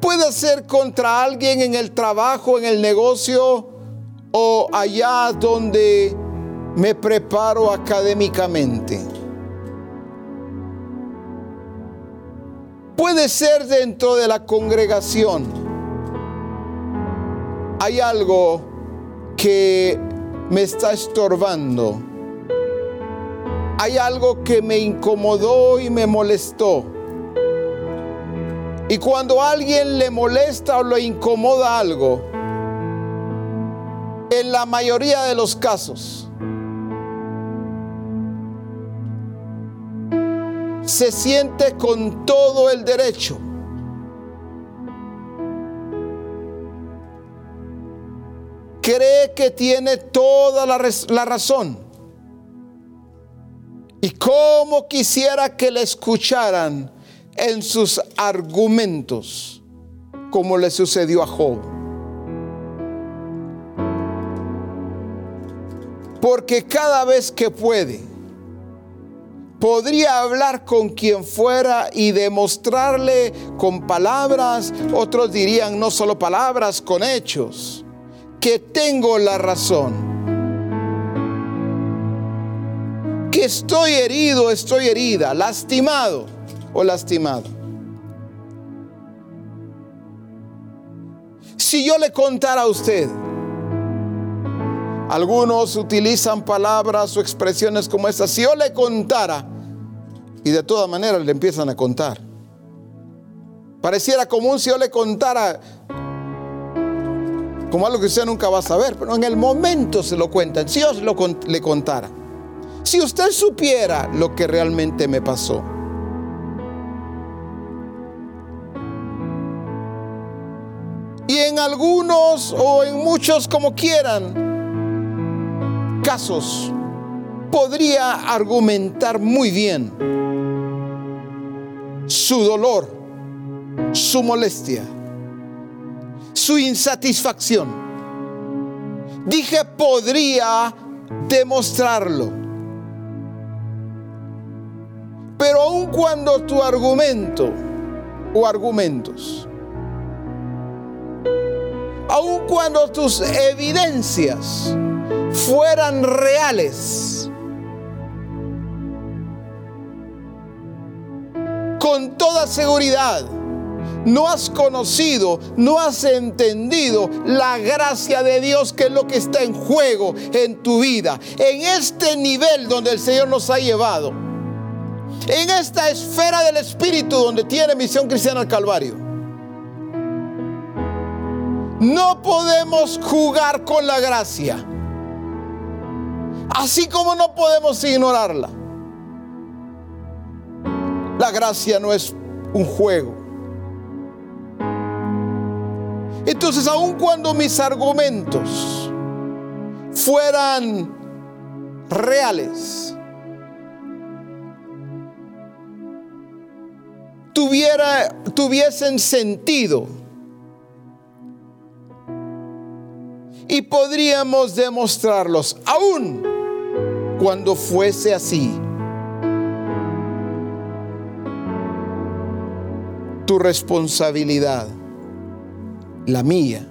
Puede ser contra alguien en el trabajo, en el negocio o allá donde me preparo académicamente. Puede ser dentro de la congregación hay algo que me está estorbando. Hay algo que me incomodó y me molestó. Y cuando alguien le molesta o le incomoda algo, en la mayoría de los casos, se siente con todo el derecho cree que tiene toda la, la razón. Y cómo quisiera que le escucharan en sus argumentos, como le sucedió a Job. Porque cada vez que puede, podría hablar con quien fuera y demostrarle con palabras, otros dirían no solo palabras, con hechos que tengo la razón. Que estoy herido, estoy herida, lastimado o lastimado. Si yo le contara a usted, algunos utilizan palabras o expresiones como estas, si yo le contara, y de todas maneras le empiezan a contar. Pareciera común si yo le contara como algo que usted nunca va a saber, pero en el momento se lo cuentan. Si yo le contara, si usted supiera lo que realmente me pasó. Algunos o en muchos como quieran casos podría argumentar muy bien su dolor, su molestia, su insatisfacción. Dije podría demostrarlo. Pero aun cuando tu argumento o argumentos, cuando tus evidencias fueran reales, con toda seguridad, no has conocido, no has entendido la gracia de Dios que es lo que está en juego en tu vida. En este nivel donde el Señor nos ha llevado. En esta esfera del Espíritu donde tiene misión cristiana al Calvario. No podemos jugar con la gracia. Así como no podemos ignorarla. La gracia no es un juego. Entonces, aun cuando mis argumentos fueran reales, tuviesen sentido y podríamos demostrarlos, aun cuando fuese así. Tu responsabilidad la mía,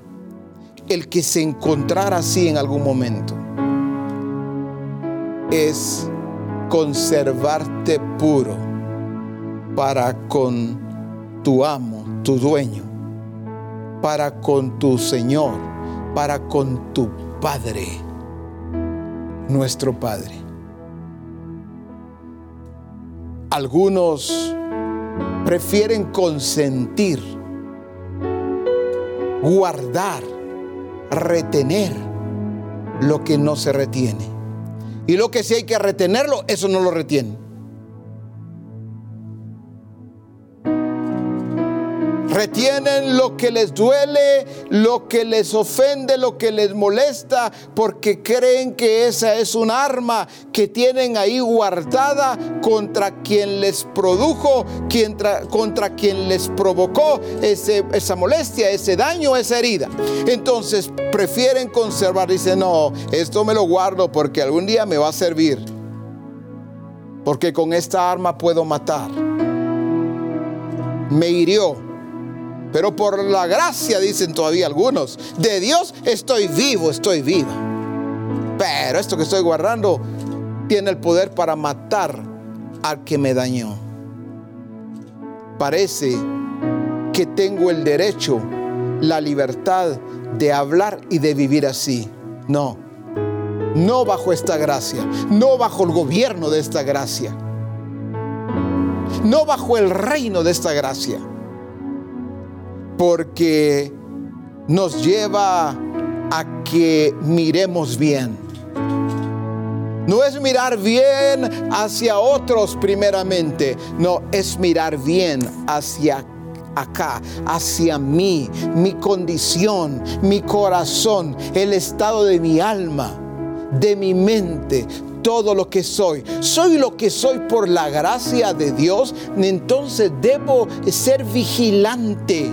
el que se encontrara así en algún momento, es conservarte puro para con tu amo, tu dueño, para con tu Señor, para con tu Padre, nuestro Padre. Algunos prefieren consentir guardar, retener lo que no se retiene. Y lo que sí hay que retenerlo, eso no lo retiene. Retienen lo que les duele, lo que les ofende, lo que les molesta, porque creen que esa es un arma que tienen ahí guardada contra quien les produjo, contra quien les provocó esa molestia, ese daño, esa herida. Entonces prefieren conservar, dicen, no, esto me lo guardo porque algún día me va a servir. Porque con esta arma puedo matar. Me hirió pero por la gracia, dicen todavía algunos, de Dios estoy vivo, estoy viva. Pero esto que estoy guardando tiene el poder para matar al que me dañó. Parece que tengo el derecho, la libertad de hablar y de vivir así. No, no bajo esta gracia, no bajo el gobierno de esta gracia, no bajo el reino de esta gracia porque nos lleva a que miremos bien. No es mirar bien hacia otros primeramente, no, es mirar bien hacia acá, hacia mí, mi condición, mi corazón, el estado de mi alma, de mi mente, todo lo que soy. Soy lo que soy por la gracia de Dios, entonces debo ser vigilante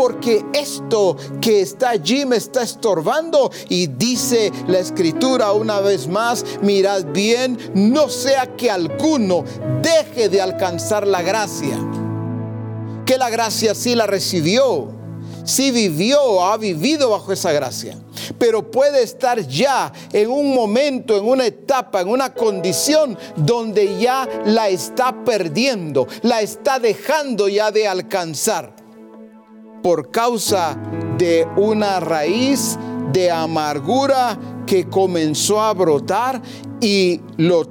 porque esto que está allí me está estorbando. Y dice la escritura una vez más, mirad bien, no sea que alguno deje de alcanzar la gracia. Que la gracia sí la recibió, sí vivió, ha vivido bajo esa gracia pero puede estar ya en un momento, en una etapa, en una condición donde ya la está perdiendo, la está dejando ya de alcanzar por causa de una raíz de amargura que comenzó a brotar y lo,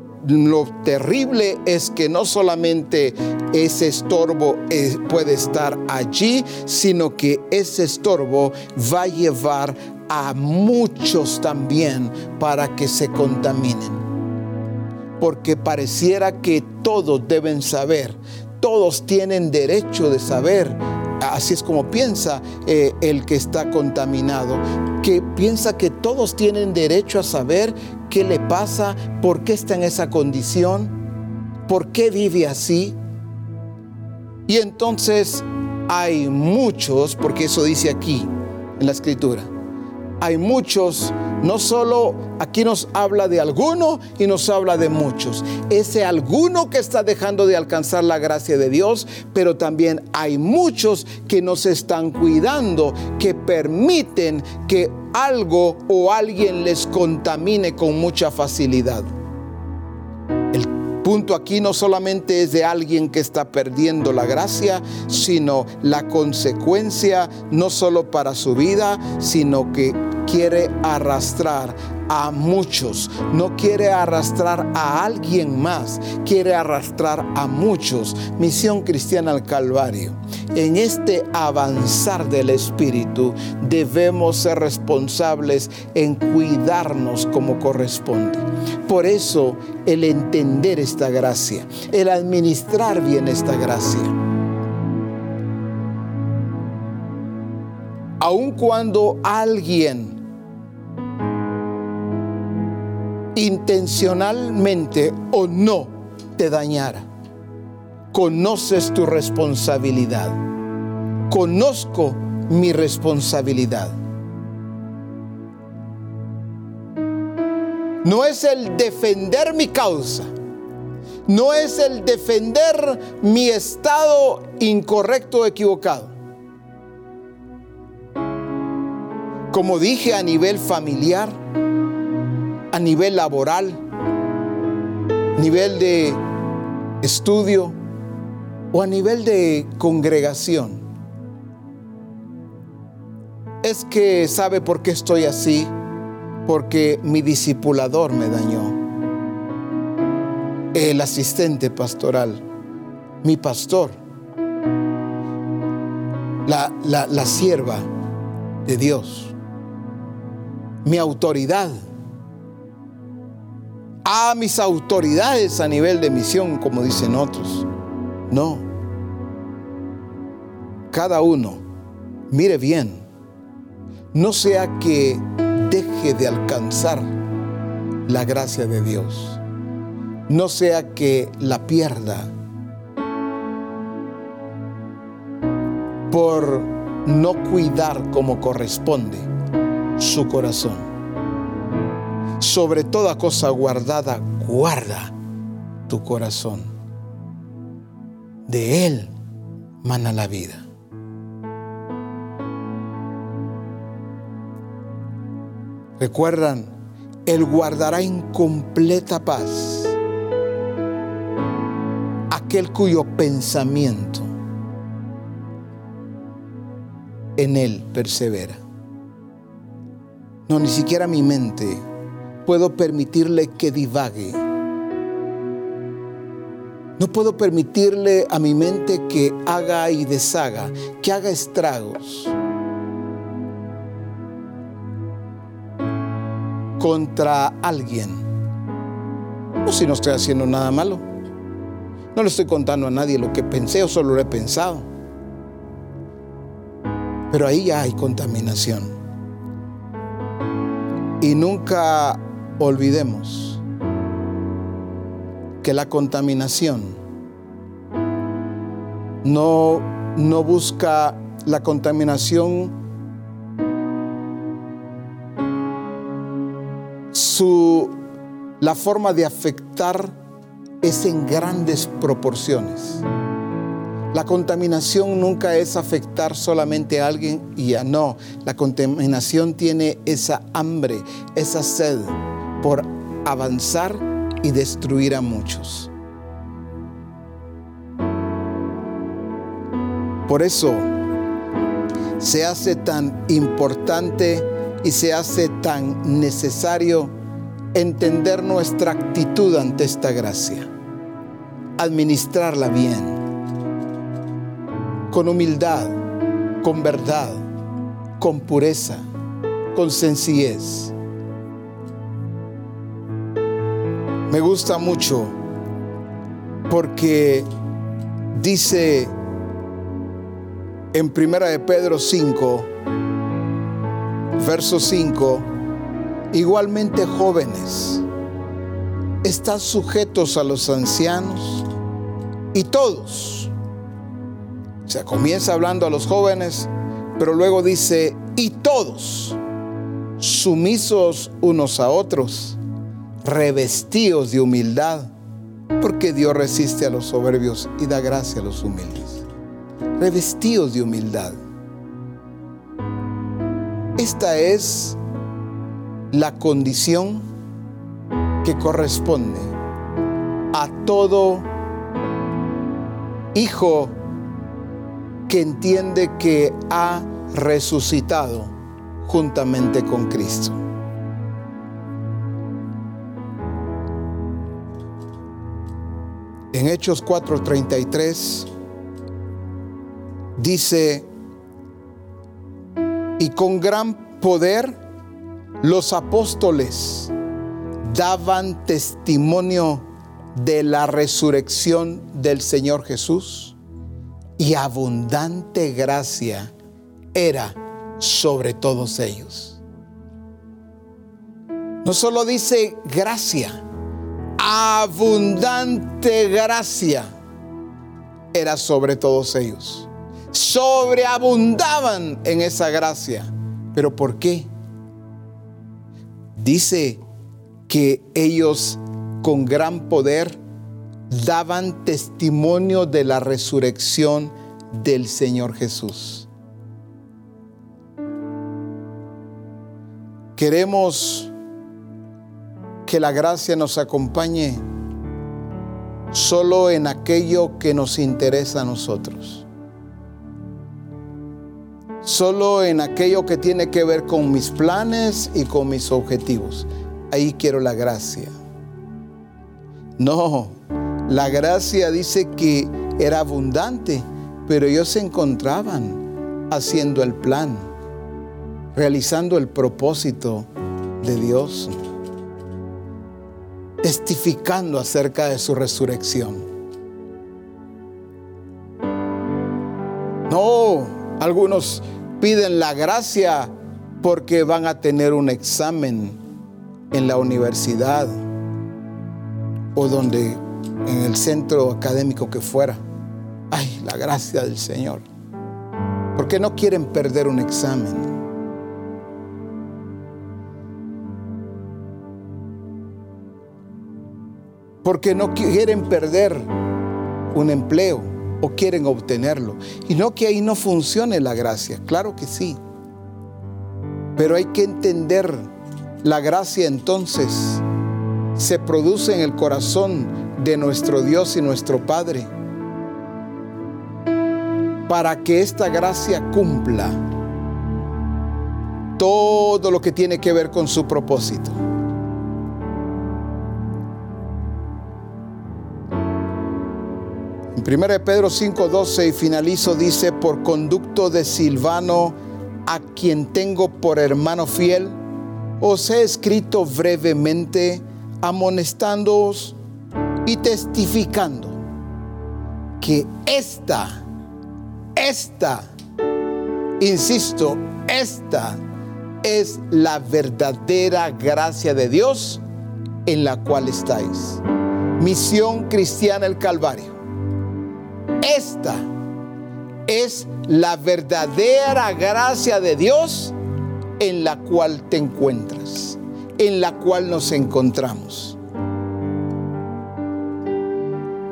terrible es que no solamente ese estorbo eh, puede estar allí, sino que ese estorbo va a llevar a muchos también para que se contaminen. Porque pareciera que todos deben saber, todos tienen derecho de saber así es como piensa eh, el que está contaminado, que piensa que todos tienen derecho a saber qué le pasa, por qué está en esa condición, por qué vive así. Y entonces hay muchos, porque eso dice aquí en la escritura, hay muchos, no solo aquí nos habla de alguno y nos habla de muchos. Ese alguno que está dejando de alcanzar la gracia de Dios, pero también hay muchos que nos están cuidando, que permiten que algo o alguien les contamine con mucha facilidad punto aquí no solamente es de alguien que está perdiendo la gracia, sino la consecuencia no solo para su vida, sino que quiere arrastrar a muchos, no quiere arrastrar a alguien más, quiere arrastrar a muchos. Misión cristiana al Calvario. En este avanzar del Espíritu debemos ser responsables en cuidarnos como corresponde. Por eso el entender esta gracia, el administrar bien esta gracia. Aun cuando alguien intencionalmente o no te dañara. Conoces tu responsabilidad. Conozco mi responsabilidad. No es el defender mi causa. No es el defender mi estado incorrecto o equivocado. Como dije a nivel familiar, a nivel laboral, nivel de estudio o a nivel de congregación. Es que sabe por qué estoy así, porque mi discipulador me dañó, el asistente pastoral, mi pastor, la, la sierva de Dios, mi autoridad a mis autoridades a nivel de misión, como dicen otros. No. Cada uno, mire bien, no sea que deje de alcanzar la gracia de Dios. No sea que la pierda por no cuidar como corresponde su corazón sobre toda cosa guardada, guarda tu corazón. De Él mana la vida. Recuerdan, Él guardará en completa paz aquel cuyo pensamiento en Él persevera. No, ni siquiera mi mente puedo permitirle que divague. No puedo permitirle a mi mente que haga y deshaga, que haga estragos contra alguien. No si no estoy haciendo nada malo. No le estoy contando a nadie lo que pensé o solo lo he pensado. Pero ahí ya hay contaminación. Y nunca olvidemos que la contaminación no, no busca la contaminación su la forma de afectar es en grandes proporciones. La contaminación nunca es afectar solamente a alguien y ya no. La contaminación tiene esa hambre, esa sed por avanzar y destruir a muchos. Por eso se hace tan importante y se hace tan necesario entender nuestra actitud ante esta gracia, administrarla bien, con humildad, con verdad, con pureza, con sencillez me gusta mucho porque dice en Primera de Pedro 5, verso 5, igualmente jóvenes, están sujetos a los ancianos y todos. O sea, comienza hablando a los jóvenes, pero luego dice, y todos, sumisos unos a otros, revestidos de humildad, porque Dios resiste a los soberbios y da gracia a los humildes. Revestidos de humildad. Esta es la condición que corresponde a todo hijo que entiende que ha resucitado juntamente con Cristo. En Hechos 4:33 dice, y con gran poder los apóstoles daban testimonio de la resurrección del Señor Jesús y abundante gracia era sobre todos ellos. No solo dice gracia, abundante gracia era sobre todos ellos. Sobreabundaban en esa gracia. ¿Pero por qué? Dice que ellos con gran poder daban testimonio de la resurrección del Señor Jesús. Queremos que la gracia nos acompañe solo en aquello que nos interesa a nosotros. Solo en aquello que tiene que ver con mis planes y con mis objetivos. Ahí quiero la gracia. No, la gracia dice que era abundante, pero ellos se encontraban haciendo el plan, realizando el propósito de Dios, testificando acerca de su resurrección. No, algunos piden la gracia porque van a tener un examen en la universidad o donde en el centro académico que fuera. Ay, la gracia del Señor. Porque no quieren perder un examen. Porque no quieren perder un empleo o quieren obtenerlo. Y no que ahí no funcione la gracia, claro que sí. Pero hay que entender la gracia entonces se produce en el corazón de nuestro Dios y nuestro Padre para que esta gracia cumpla todo lo que tiene que ver con su propósito. 1 Pedro 5:12 y finalizo dice, por conducto de Silvano, a quien tengo por hermano fiel, os he escrito brevemente amonestándoos y testificando que esta, esta, insisto, esta es la verdadera gracia de Dios en la cual estáis. Misión Cristiana el Calvario. Esta es la verdadera gracia de Dios en la cual te encuentras en la cual nos encontramos.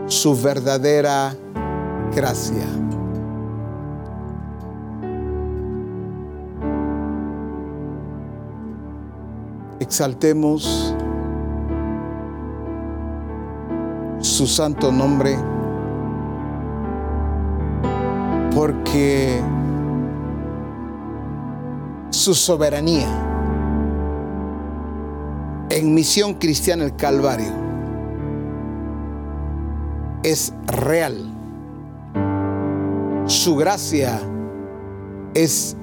Su verdadera gracia. Exaltemos su santo nombre porque su soberanía en Misión Cristiana el Calvario es real. Su gracia es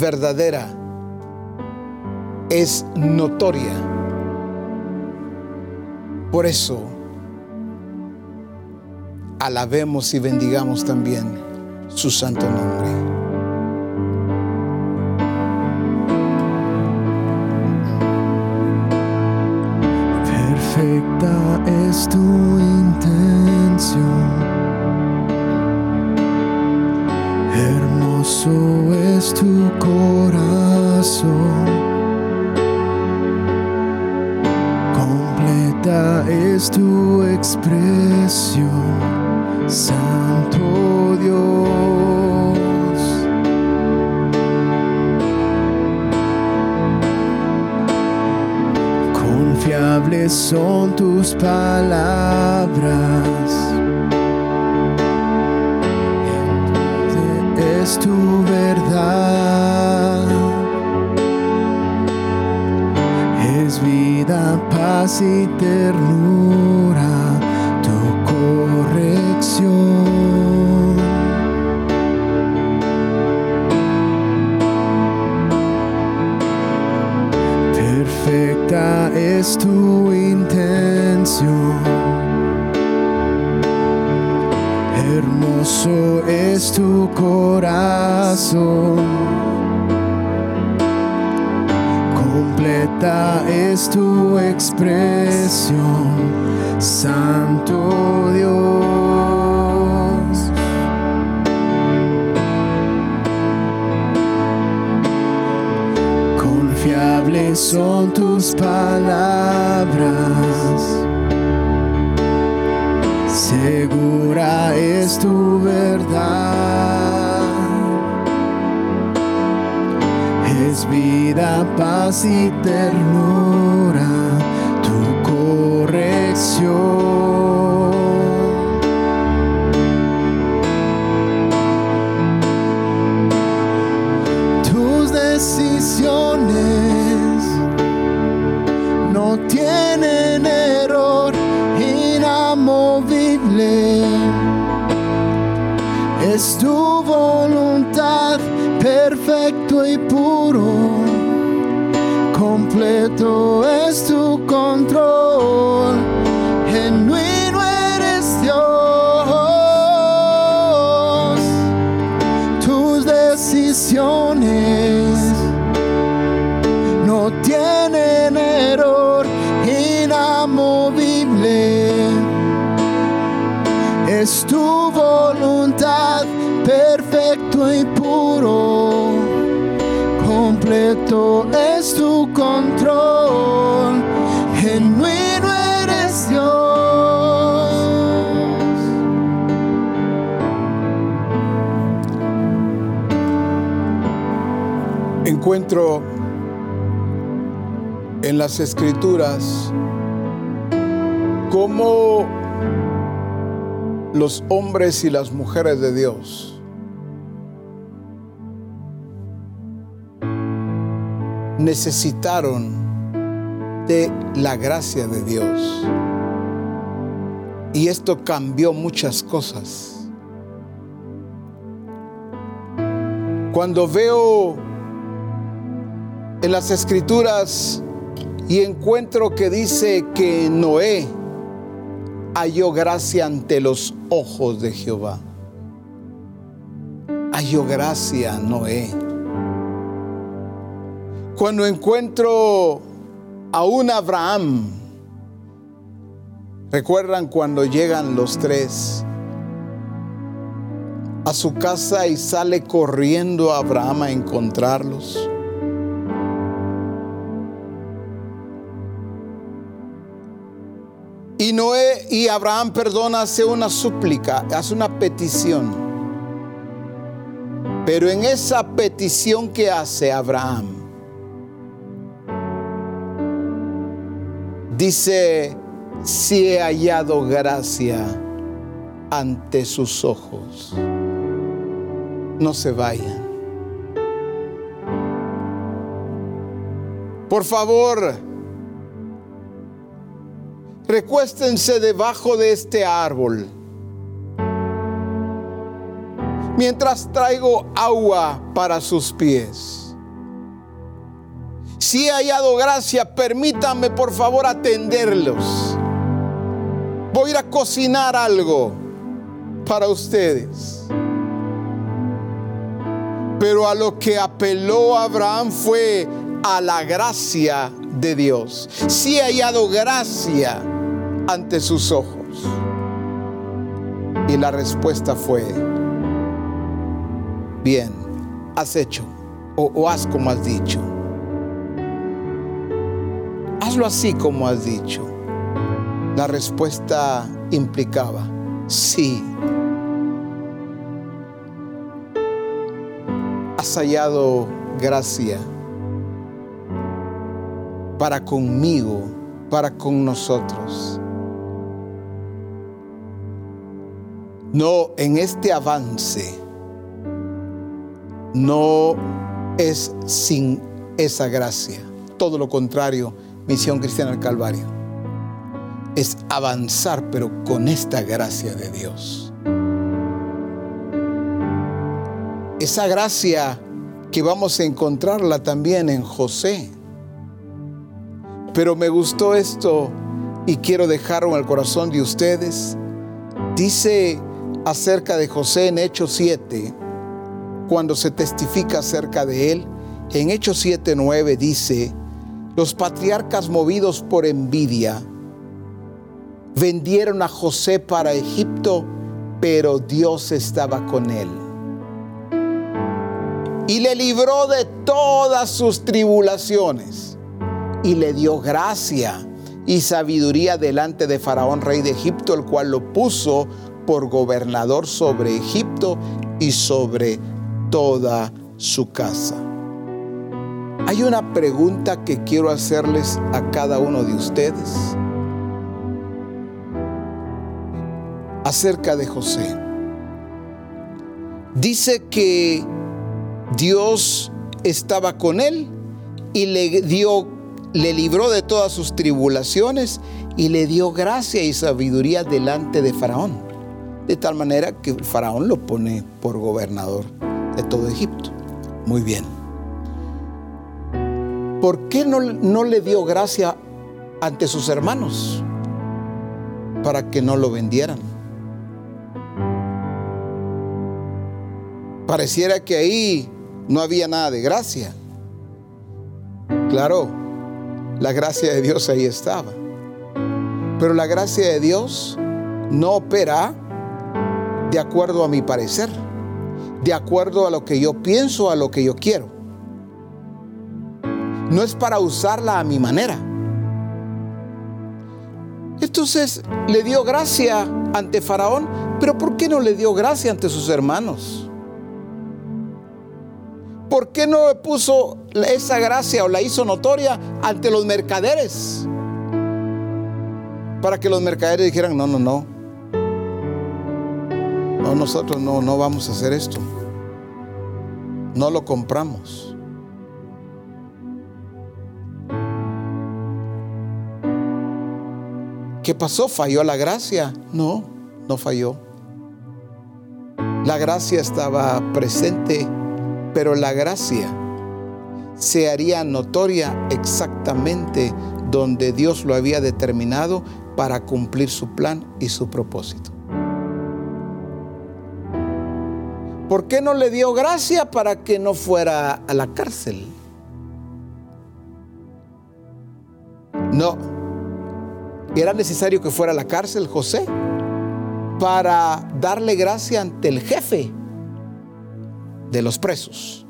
verdadera, es notoria. Por eso, alabemos y bendigamos también su santo nombre. Perfecta es tu intención. Hermoso es tu corazón. es tu expresión, son tus perfecto y puro, completo es tu control, genuino eres. Encuentro en las escrituras cómo los hombres y las mujeres de Dios necesitaron de la gracia de Dios. Y esto cambió muchas cosas. Cuando veo en las escrituras y encuentro que dice que Noé halló gracia ante los ojos de Jehová. Halló gracia Noé cuando encuentro a un Abraham, recuerdan cuando llegan los tres a su casa y sale corriendo Abraham a encontrarlos. Y Noé y Abraham, perdona, hace una súplica, hace una petición. Pero en esa petición que hace Abraham, Dice, si he hallado gracia ante sus ojos, no se vayan. Por favor, recuéstense debajo de este árbol. Mientras traigo agua para sus pies. Si he hallado gracia, permítanme por favor atenderlos. Voy a ir a cocinar algo para ustedes. Pero a lo que apeló Abraham fue a la gracia de Dios. Si ha hallado gracia ante sus ojos. Y la respuesta fue, bien, has hecho o, o haz como has dicho. Hazlo así como has dicho. La respuesta implicaba, sí. Has hallado gracia para conmigo, para con nosotros. No, en este avance no es sin esa gracia. Todo lo contrario, Misión Cristiana del Calvario. Es avanzar, pero con esta gracia de Dios. Esa gracia que vamos a encontrarla también en José. Pero me gustó esto y quiero dejarlo en el corazón de ustedes. Dice acerca de José en Hechos 7, cuando se testifica acerca de él, en Hechos 7, 9 dice, los patriarcas movidos por envidia vendieron a José para Egipto, pero Dios estaba con él. Y le libró de todas sus tribulaciones y le dio gracia y sabiduría delante de Faraón, rey de Egipto, el cual lo puso por gobernador sobre Egipto y sobre toda su casa. Hay una pregunta que quiero hacerles a cada uno de ustedes acerca de José. Dice que Dios estaba con él y le dio le libró de todas sus tribulaciones y le dio gracia y sabiduría delante de Faraón de tal manera que faraón lo pone por gobernador de todo Egipto. Muy bien. ¿Por qué no, no le dio gracia ante sus hermanos? Para que no lo vendieran. Pareciera que ahí no había nada de gracia. Claro, la gracia de Dios ahí estaba. Pero la gracia de Dios no opera de acuerdo a mi parecer, de acuerdo a lo que yo pienso, a lo que yo quiero. No es para usarla a mi manera. Entonces le dio gracia ante Faraón, pero ¿por qué no le dio gracia ante sus hermanos? ¿Por qué no puso esa gracia o la hizo notoria ante los mercaderes? Para que los mercaderes dijeran, no, no, no, no, nosotros no, no vamos a hacer esto. No lo compramos. ¿Qué pasó? ¿Falló la gracia? No, no falló. La gracia estaba presente, pero la gracia se haría notoria exactamente donde Dios lo había determinado para cumplir su plan y su propósito. ¿Por qué no le dio gracia para que no fuera a la cárcel? No. Era necesario que fuera a la cárcel José para darle gracia ante el jefe de los presos.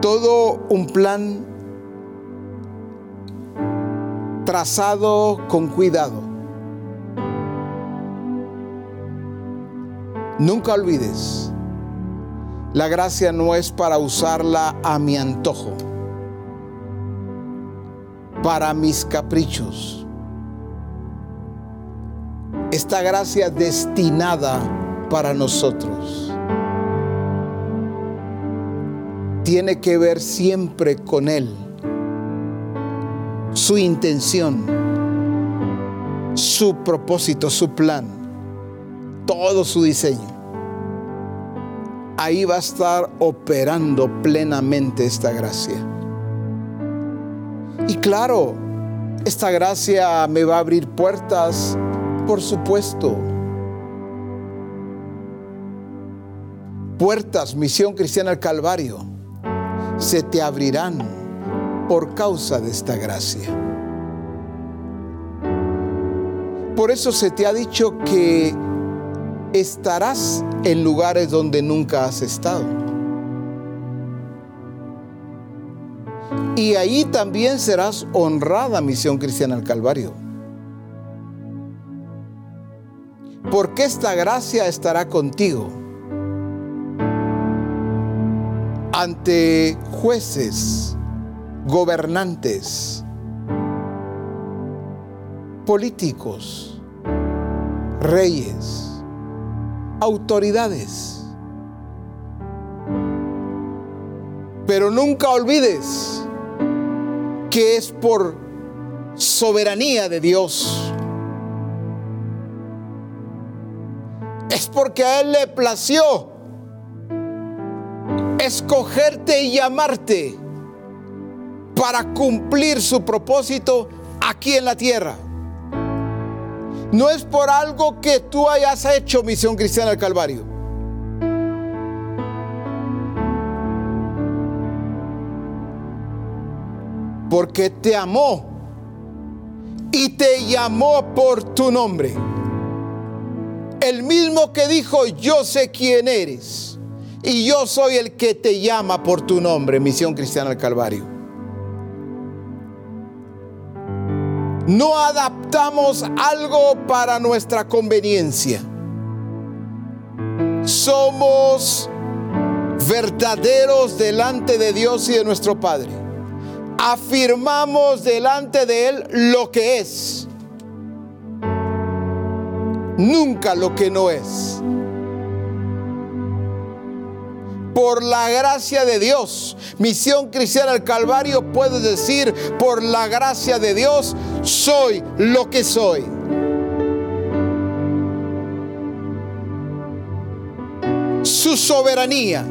Todo un plan trazado con cuidado Nunca olvides, la gracia no es para usarla a mi antojo, para mis caprichos. Esta gracia destinada para nosotros tiene que ver siempre con Él, su intención, su propósito, su plan todo su diseño. Ahí va a estar operando plenamente esta gracia. Y claro, esta gracia me va a abrir puertas, por supuesto. puertas, Misión Cristiana al Calvario, se te abrirán por causa de esta gracia. Por eso se te ha dicho que estarás en lugares donde nunca has estado. Y ahí también serás honrada, Misión Cristiana al Calvario. Porque esta gracia estará contigo ante jueces, gobernantes, políticos, reyes, autoridades. Pero nunca olvides que es por soberanía de Dios. Es porque a Él le plació escogerte y llamarte para cumplir su propósito aquí en la tierra. No es por algo que tú hayas hecho Misión Cristiana del Calvario. Porque te amó y te llamó por tu nombre. El mismo que dijo, yo sé quién eres y yo soy el que te llama por tu nombre, Misión Cristiana del Calvario. No adaptamos algo para nuestra conveniencia. Somos verdaderos delante de Dios y de nuestro Padre. Afirmamos delante de Él lo que es. Nunca lo que no es por la gracia de Dios. Misión Cristiana al Calvario puede decir, por la gracia de Dios, soy lo que soy. Su soberanía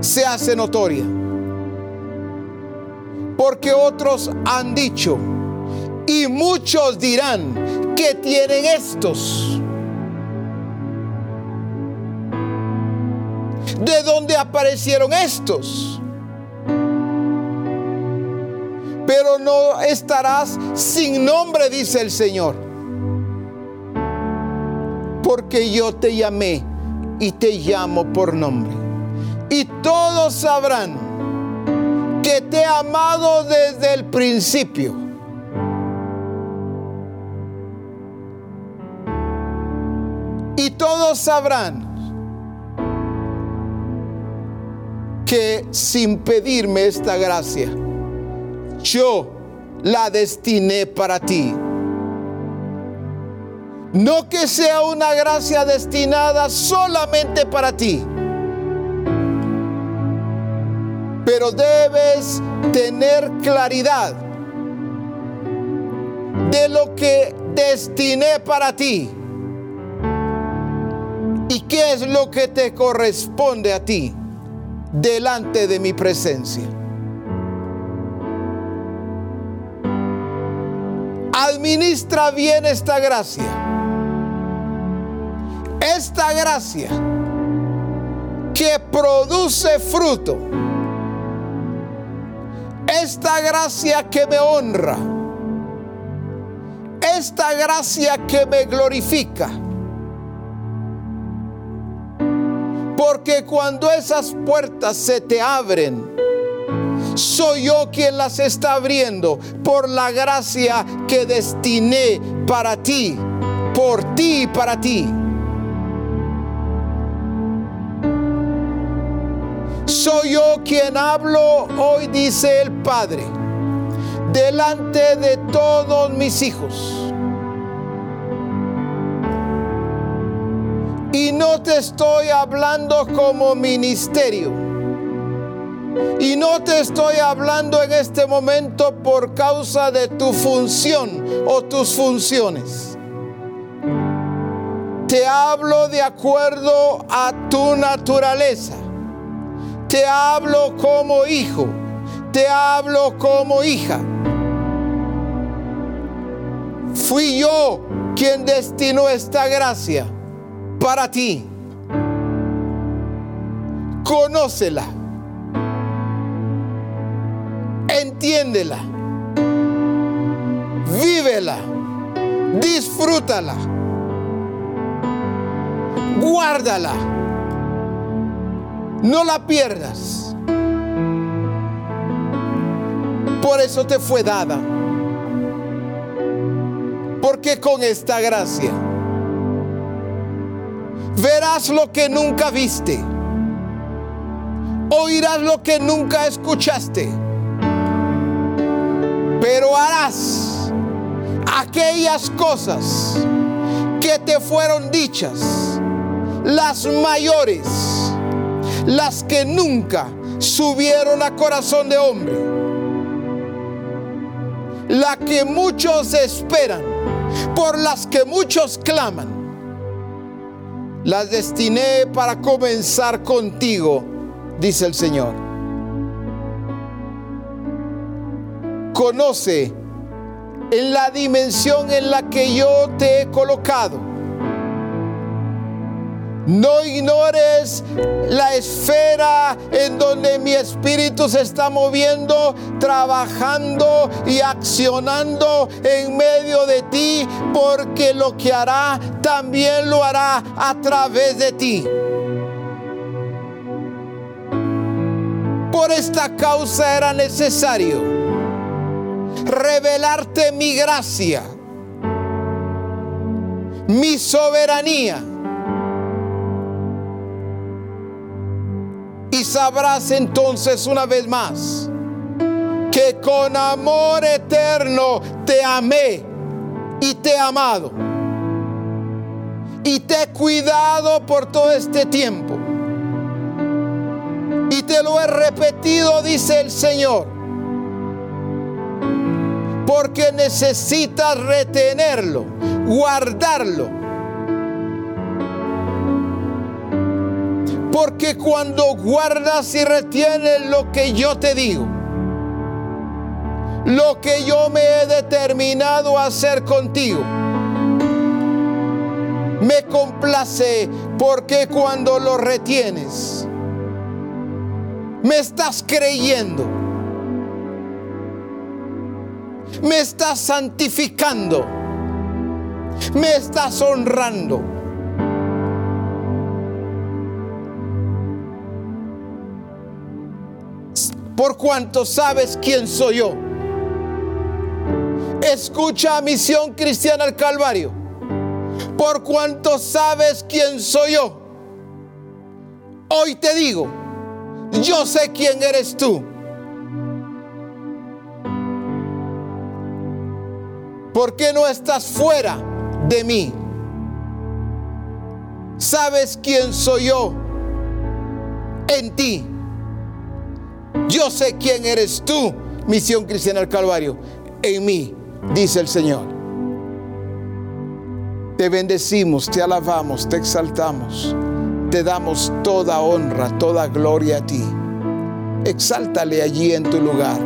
se hace notoria. Porque otros han dicho, y muchos dirán, que tienen estos? ¿De dónde aparecieron estos? Pero no estarás sin nombre, dice el Señor. Porque yo te llamé y te llamo por nombre. Y todos sabrán te he amado desde el principio. Y todos sabrán que sin pedirme esta gracia, yo la destiné para ti. No que sea una gracia destinada solamente para ti, pero debes tener claridad de lo que destiné para ti y qué es lo que te corresponde a ti delante de mi presencia. Administra bien esta gracia. Esta gracia que produce fruto. Esta gracia que me honra. Esta gracia que me glorifica Porque cuando esas puertas se te abren, soy yo quien las está abriendo por la gracia que destiné para ti, por ti y para ti. Soy yo quien hablo, hoy dice el Padre, delante de todos mis hijos Y no te estoy hablando como ministerio. Y no te estoy hablando en este momento por causa de tu función o tus funciones. Te hablo de acuerdo a tu naturaleza. Te hablo como hijo. Te hablo como hija. Fui yo quien destinó esta gracia para ti. Conócela. Entiéndela. Vívela. Disfrútala. Guárdala. No la pierdas. Por eso te fue dada. Porque con esta gracia verás lo que nunca viste. Oirás lo que nunca escuchaste. Pero harás aquellas cosas que te fueron dichas, las mayores, las que nunca subieron a corazón de hombre, la que muchos esperan, por las que muchos claman las destiné para comenzar contigo, dice el Señor. Conoce en la dimensión en la que yo te he colocado. No ignores la esfera en donde mi espíritu se está moviendo, trabajando y accionando en medio de ti, porque lo que hará también lo hará a través de ti. Por esta causa era necesario revelarte mi gracia, mi soberanía sabrás entonces una vez más que con amor eterno te amé y te he amado. Y te he cuidado por todo este tiempo. Y te lo he repetido, dice el Señor. Porque necesitas retenerlo, guardarlo Porque cuando guardas y retienes lo que yo te digo, lo que yo me he determinado a hacer contigo, me complace porque cuando lo retienes, me estás creyendo, me estás santificando, me estás honrando. Por cuanto sabes quién soy yo. Escucha a Misión Cristiana al Calvario, por cuanto sabes quién soy yo. Hoy te digo, yo sé quién eres tú. ¿Por qué no estás fuera de mí? Sabes quién soy yo en ti. Yo sé quién eres tú, misión cristiana del Calvario, en mí, dice el Señor. Te bendecimos, te alabamos, te exaltamos, te damos toda honra, toda gloria a ti. Exáltale allí en tu lugar,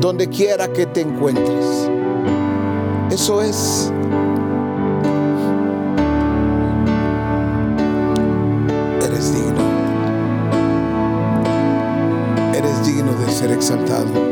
donde quiera que te encuentres. Eso es ser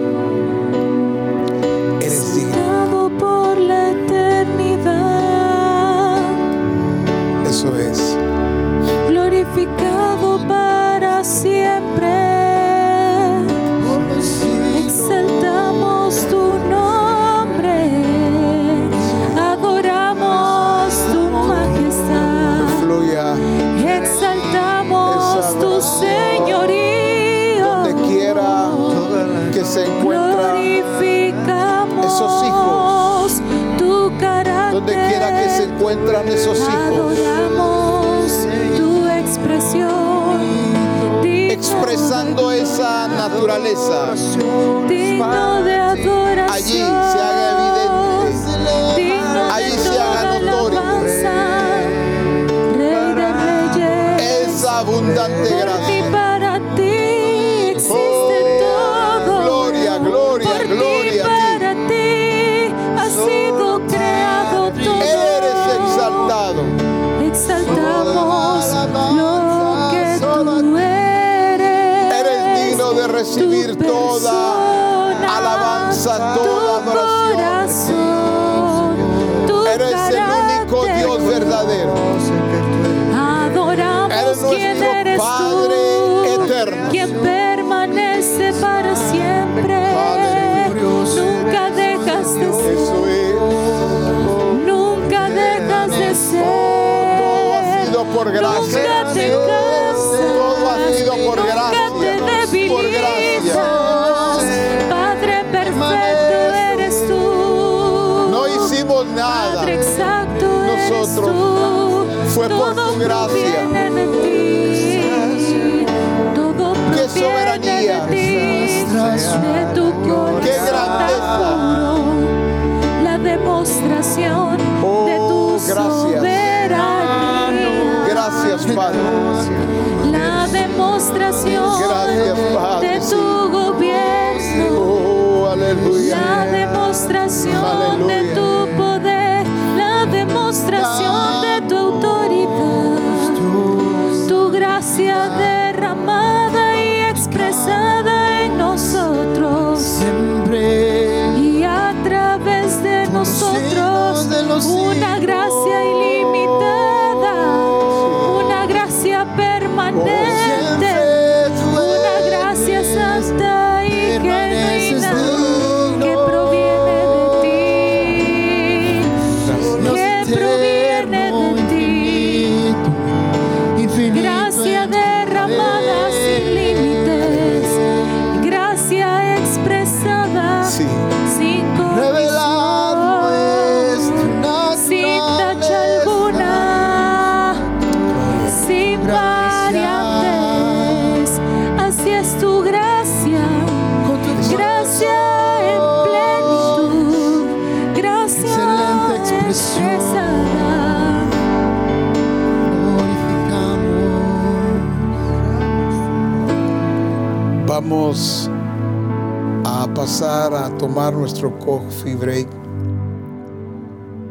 tomar nuestro coffee break.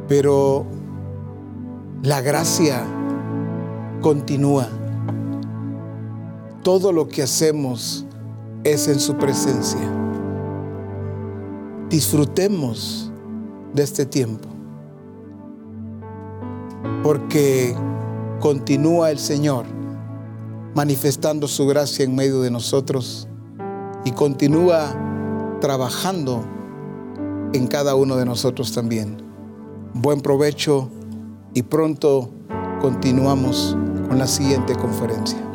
Pero la gracia continúa. Todo lo que hacemos es en su presencia. Disfrutemos de este tiempo. Porque continúa el Señor manifestando su gracia en medio de nosotros y continúa trabajando en cada uno de nosotros también. Buen provecho y pronto continuamos con la siguiente conferencia.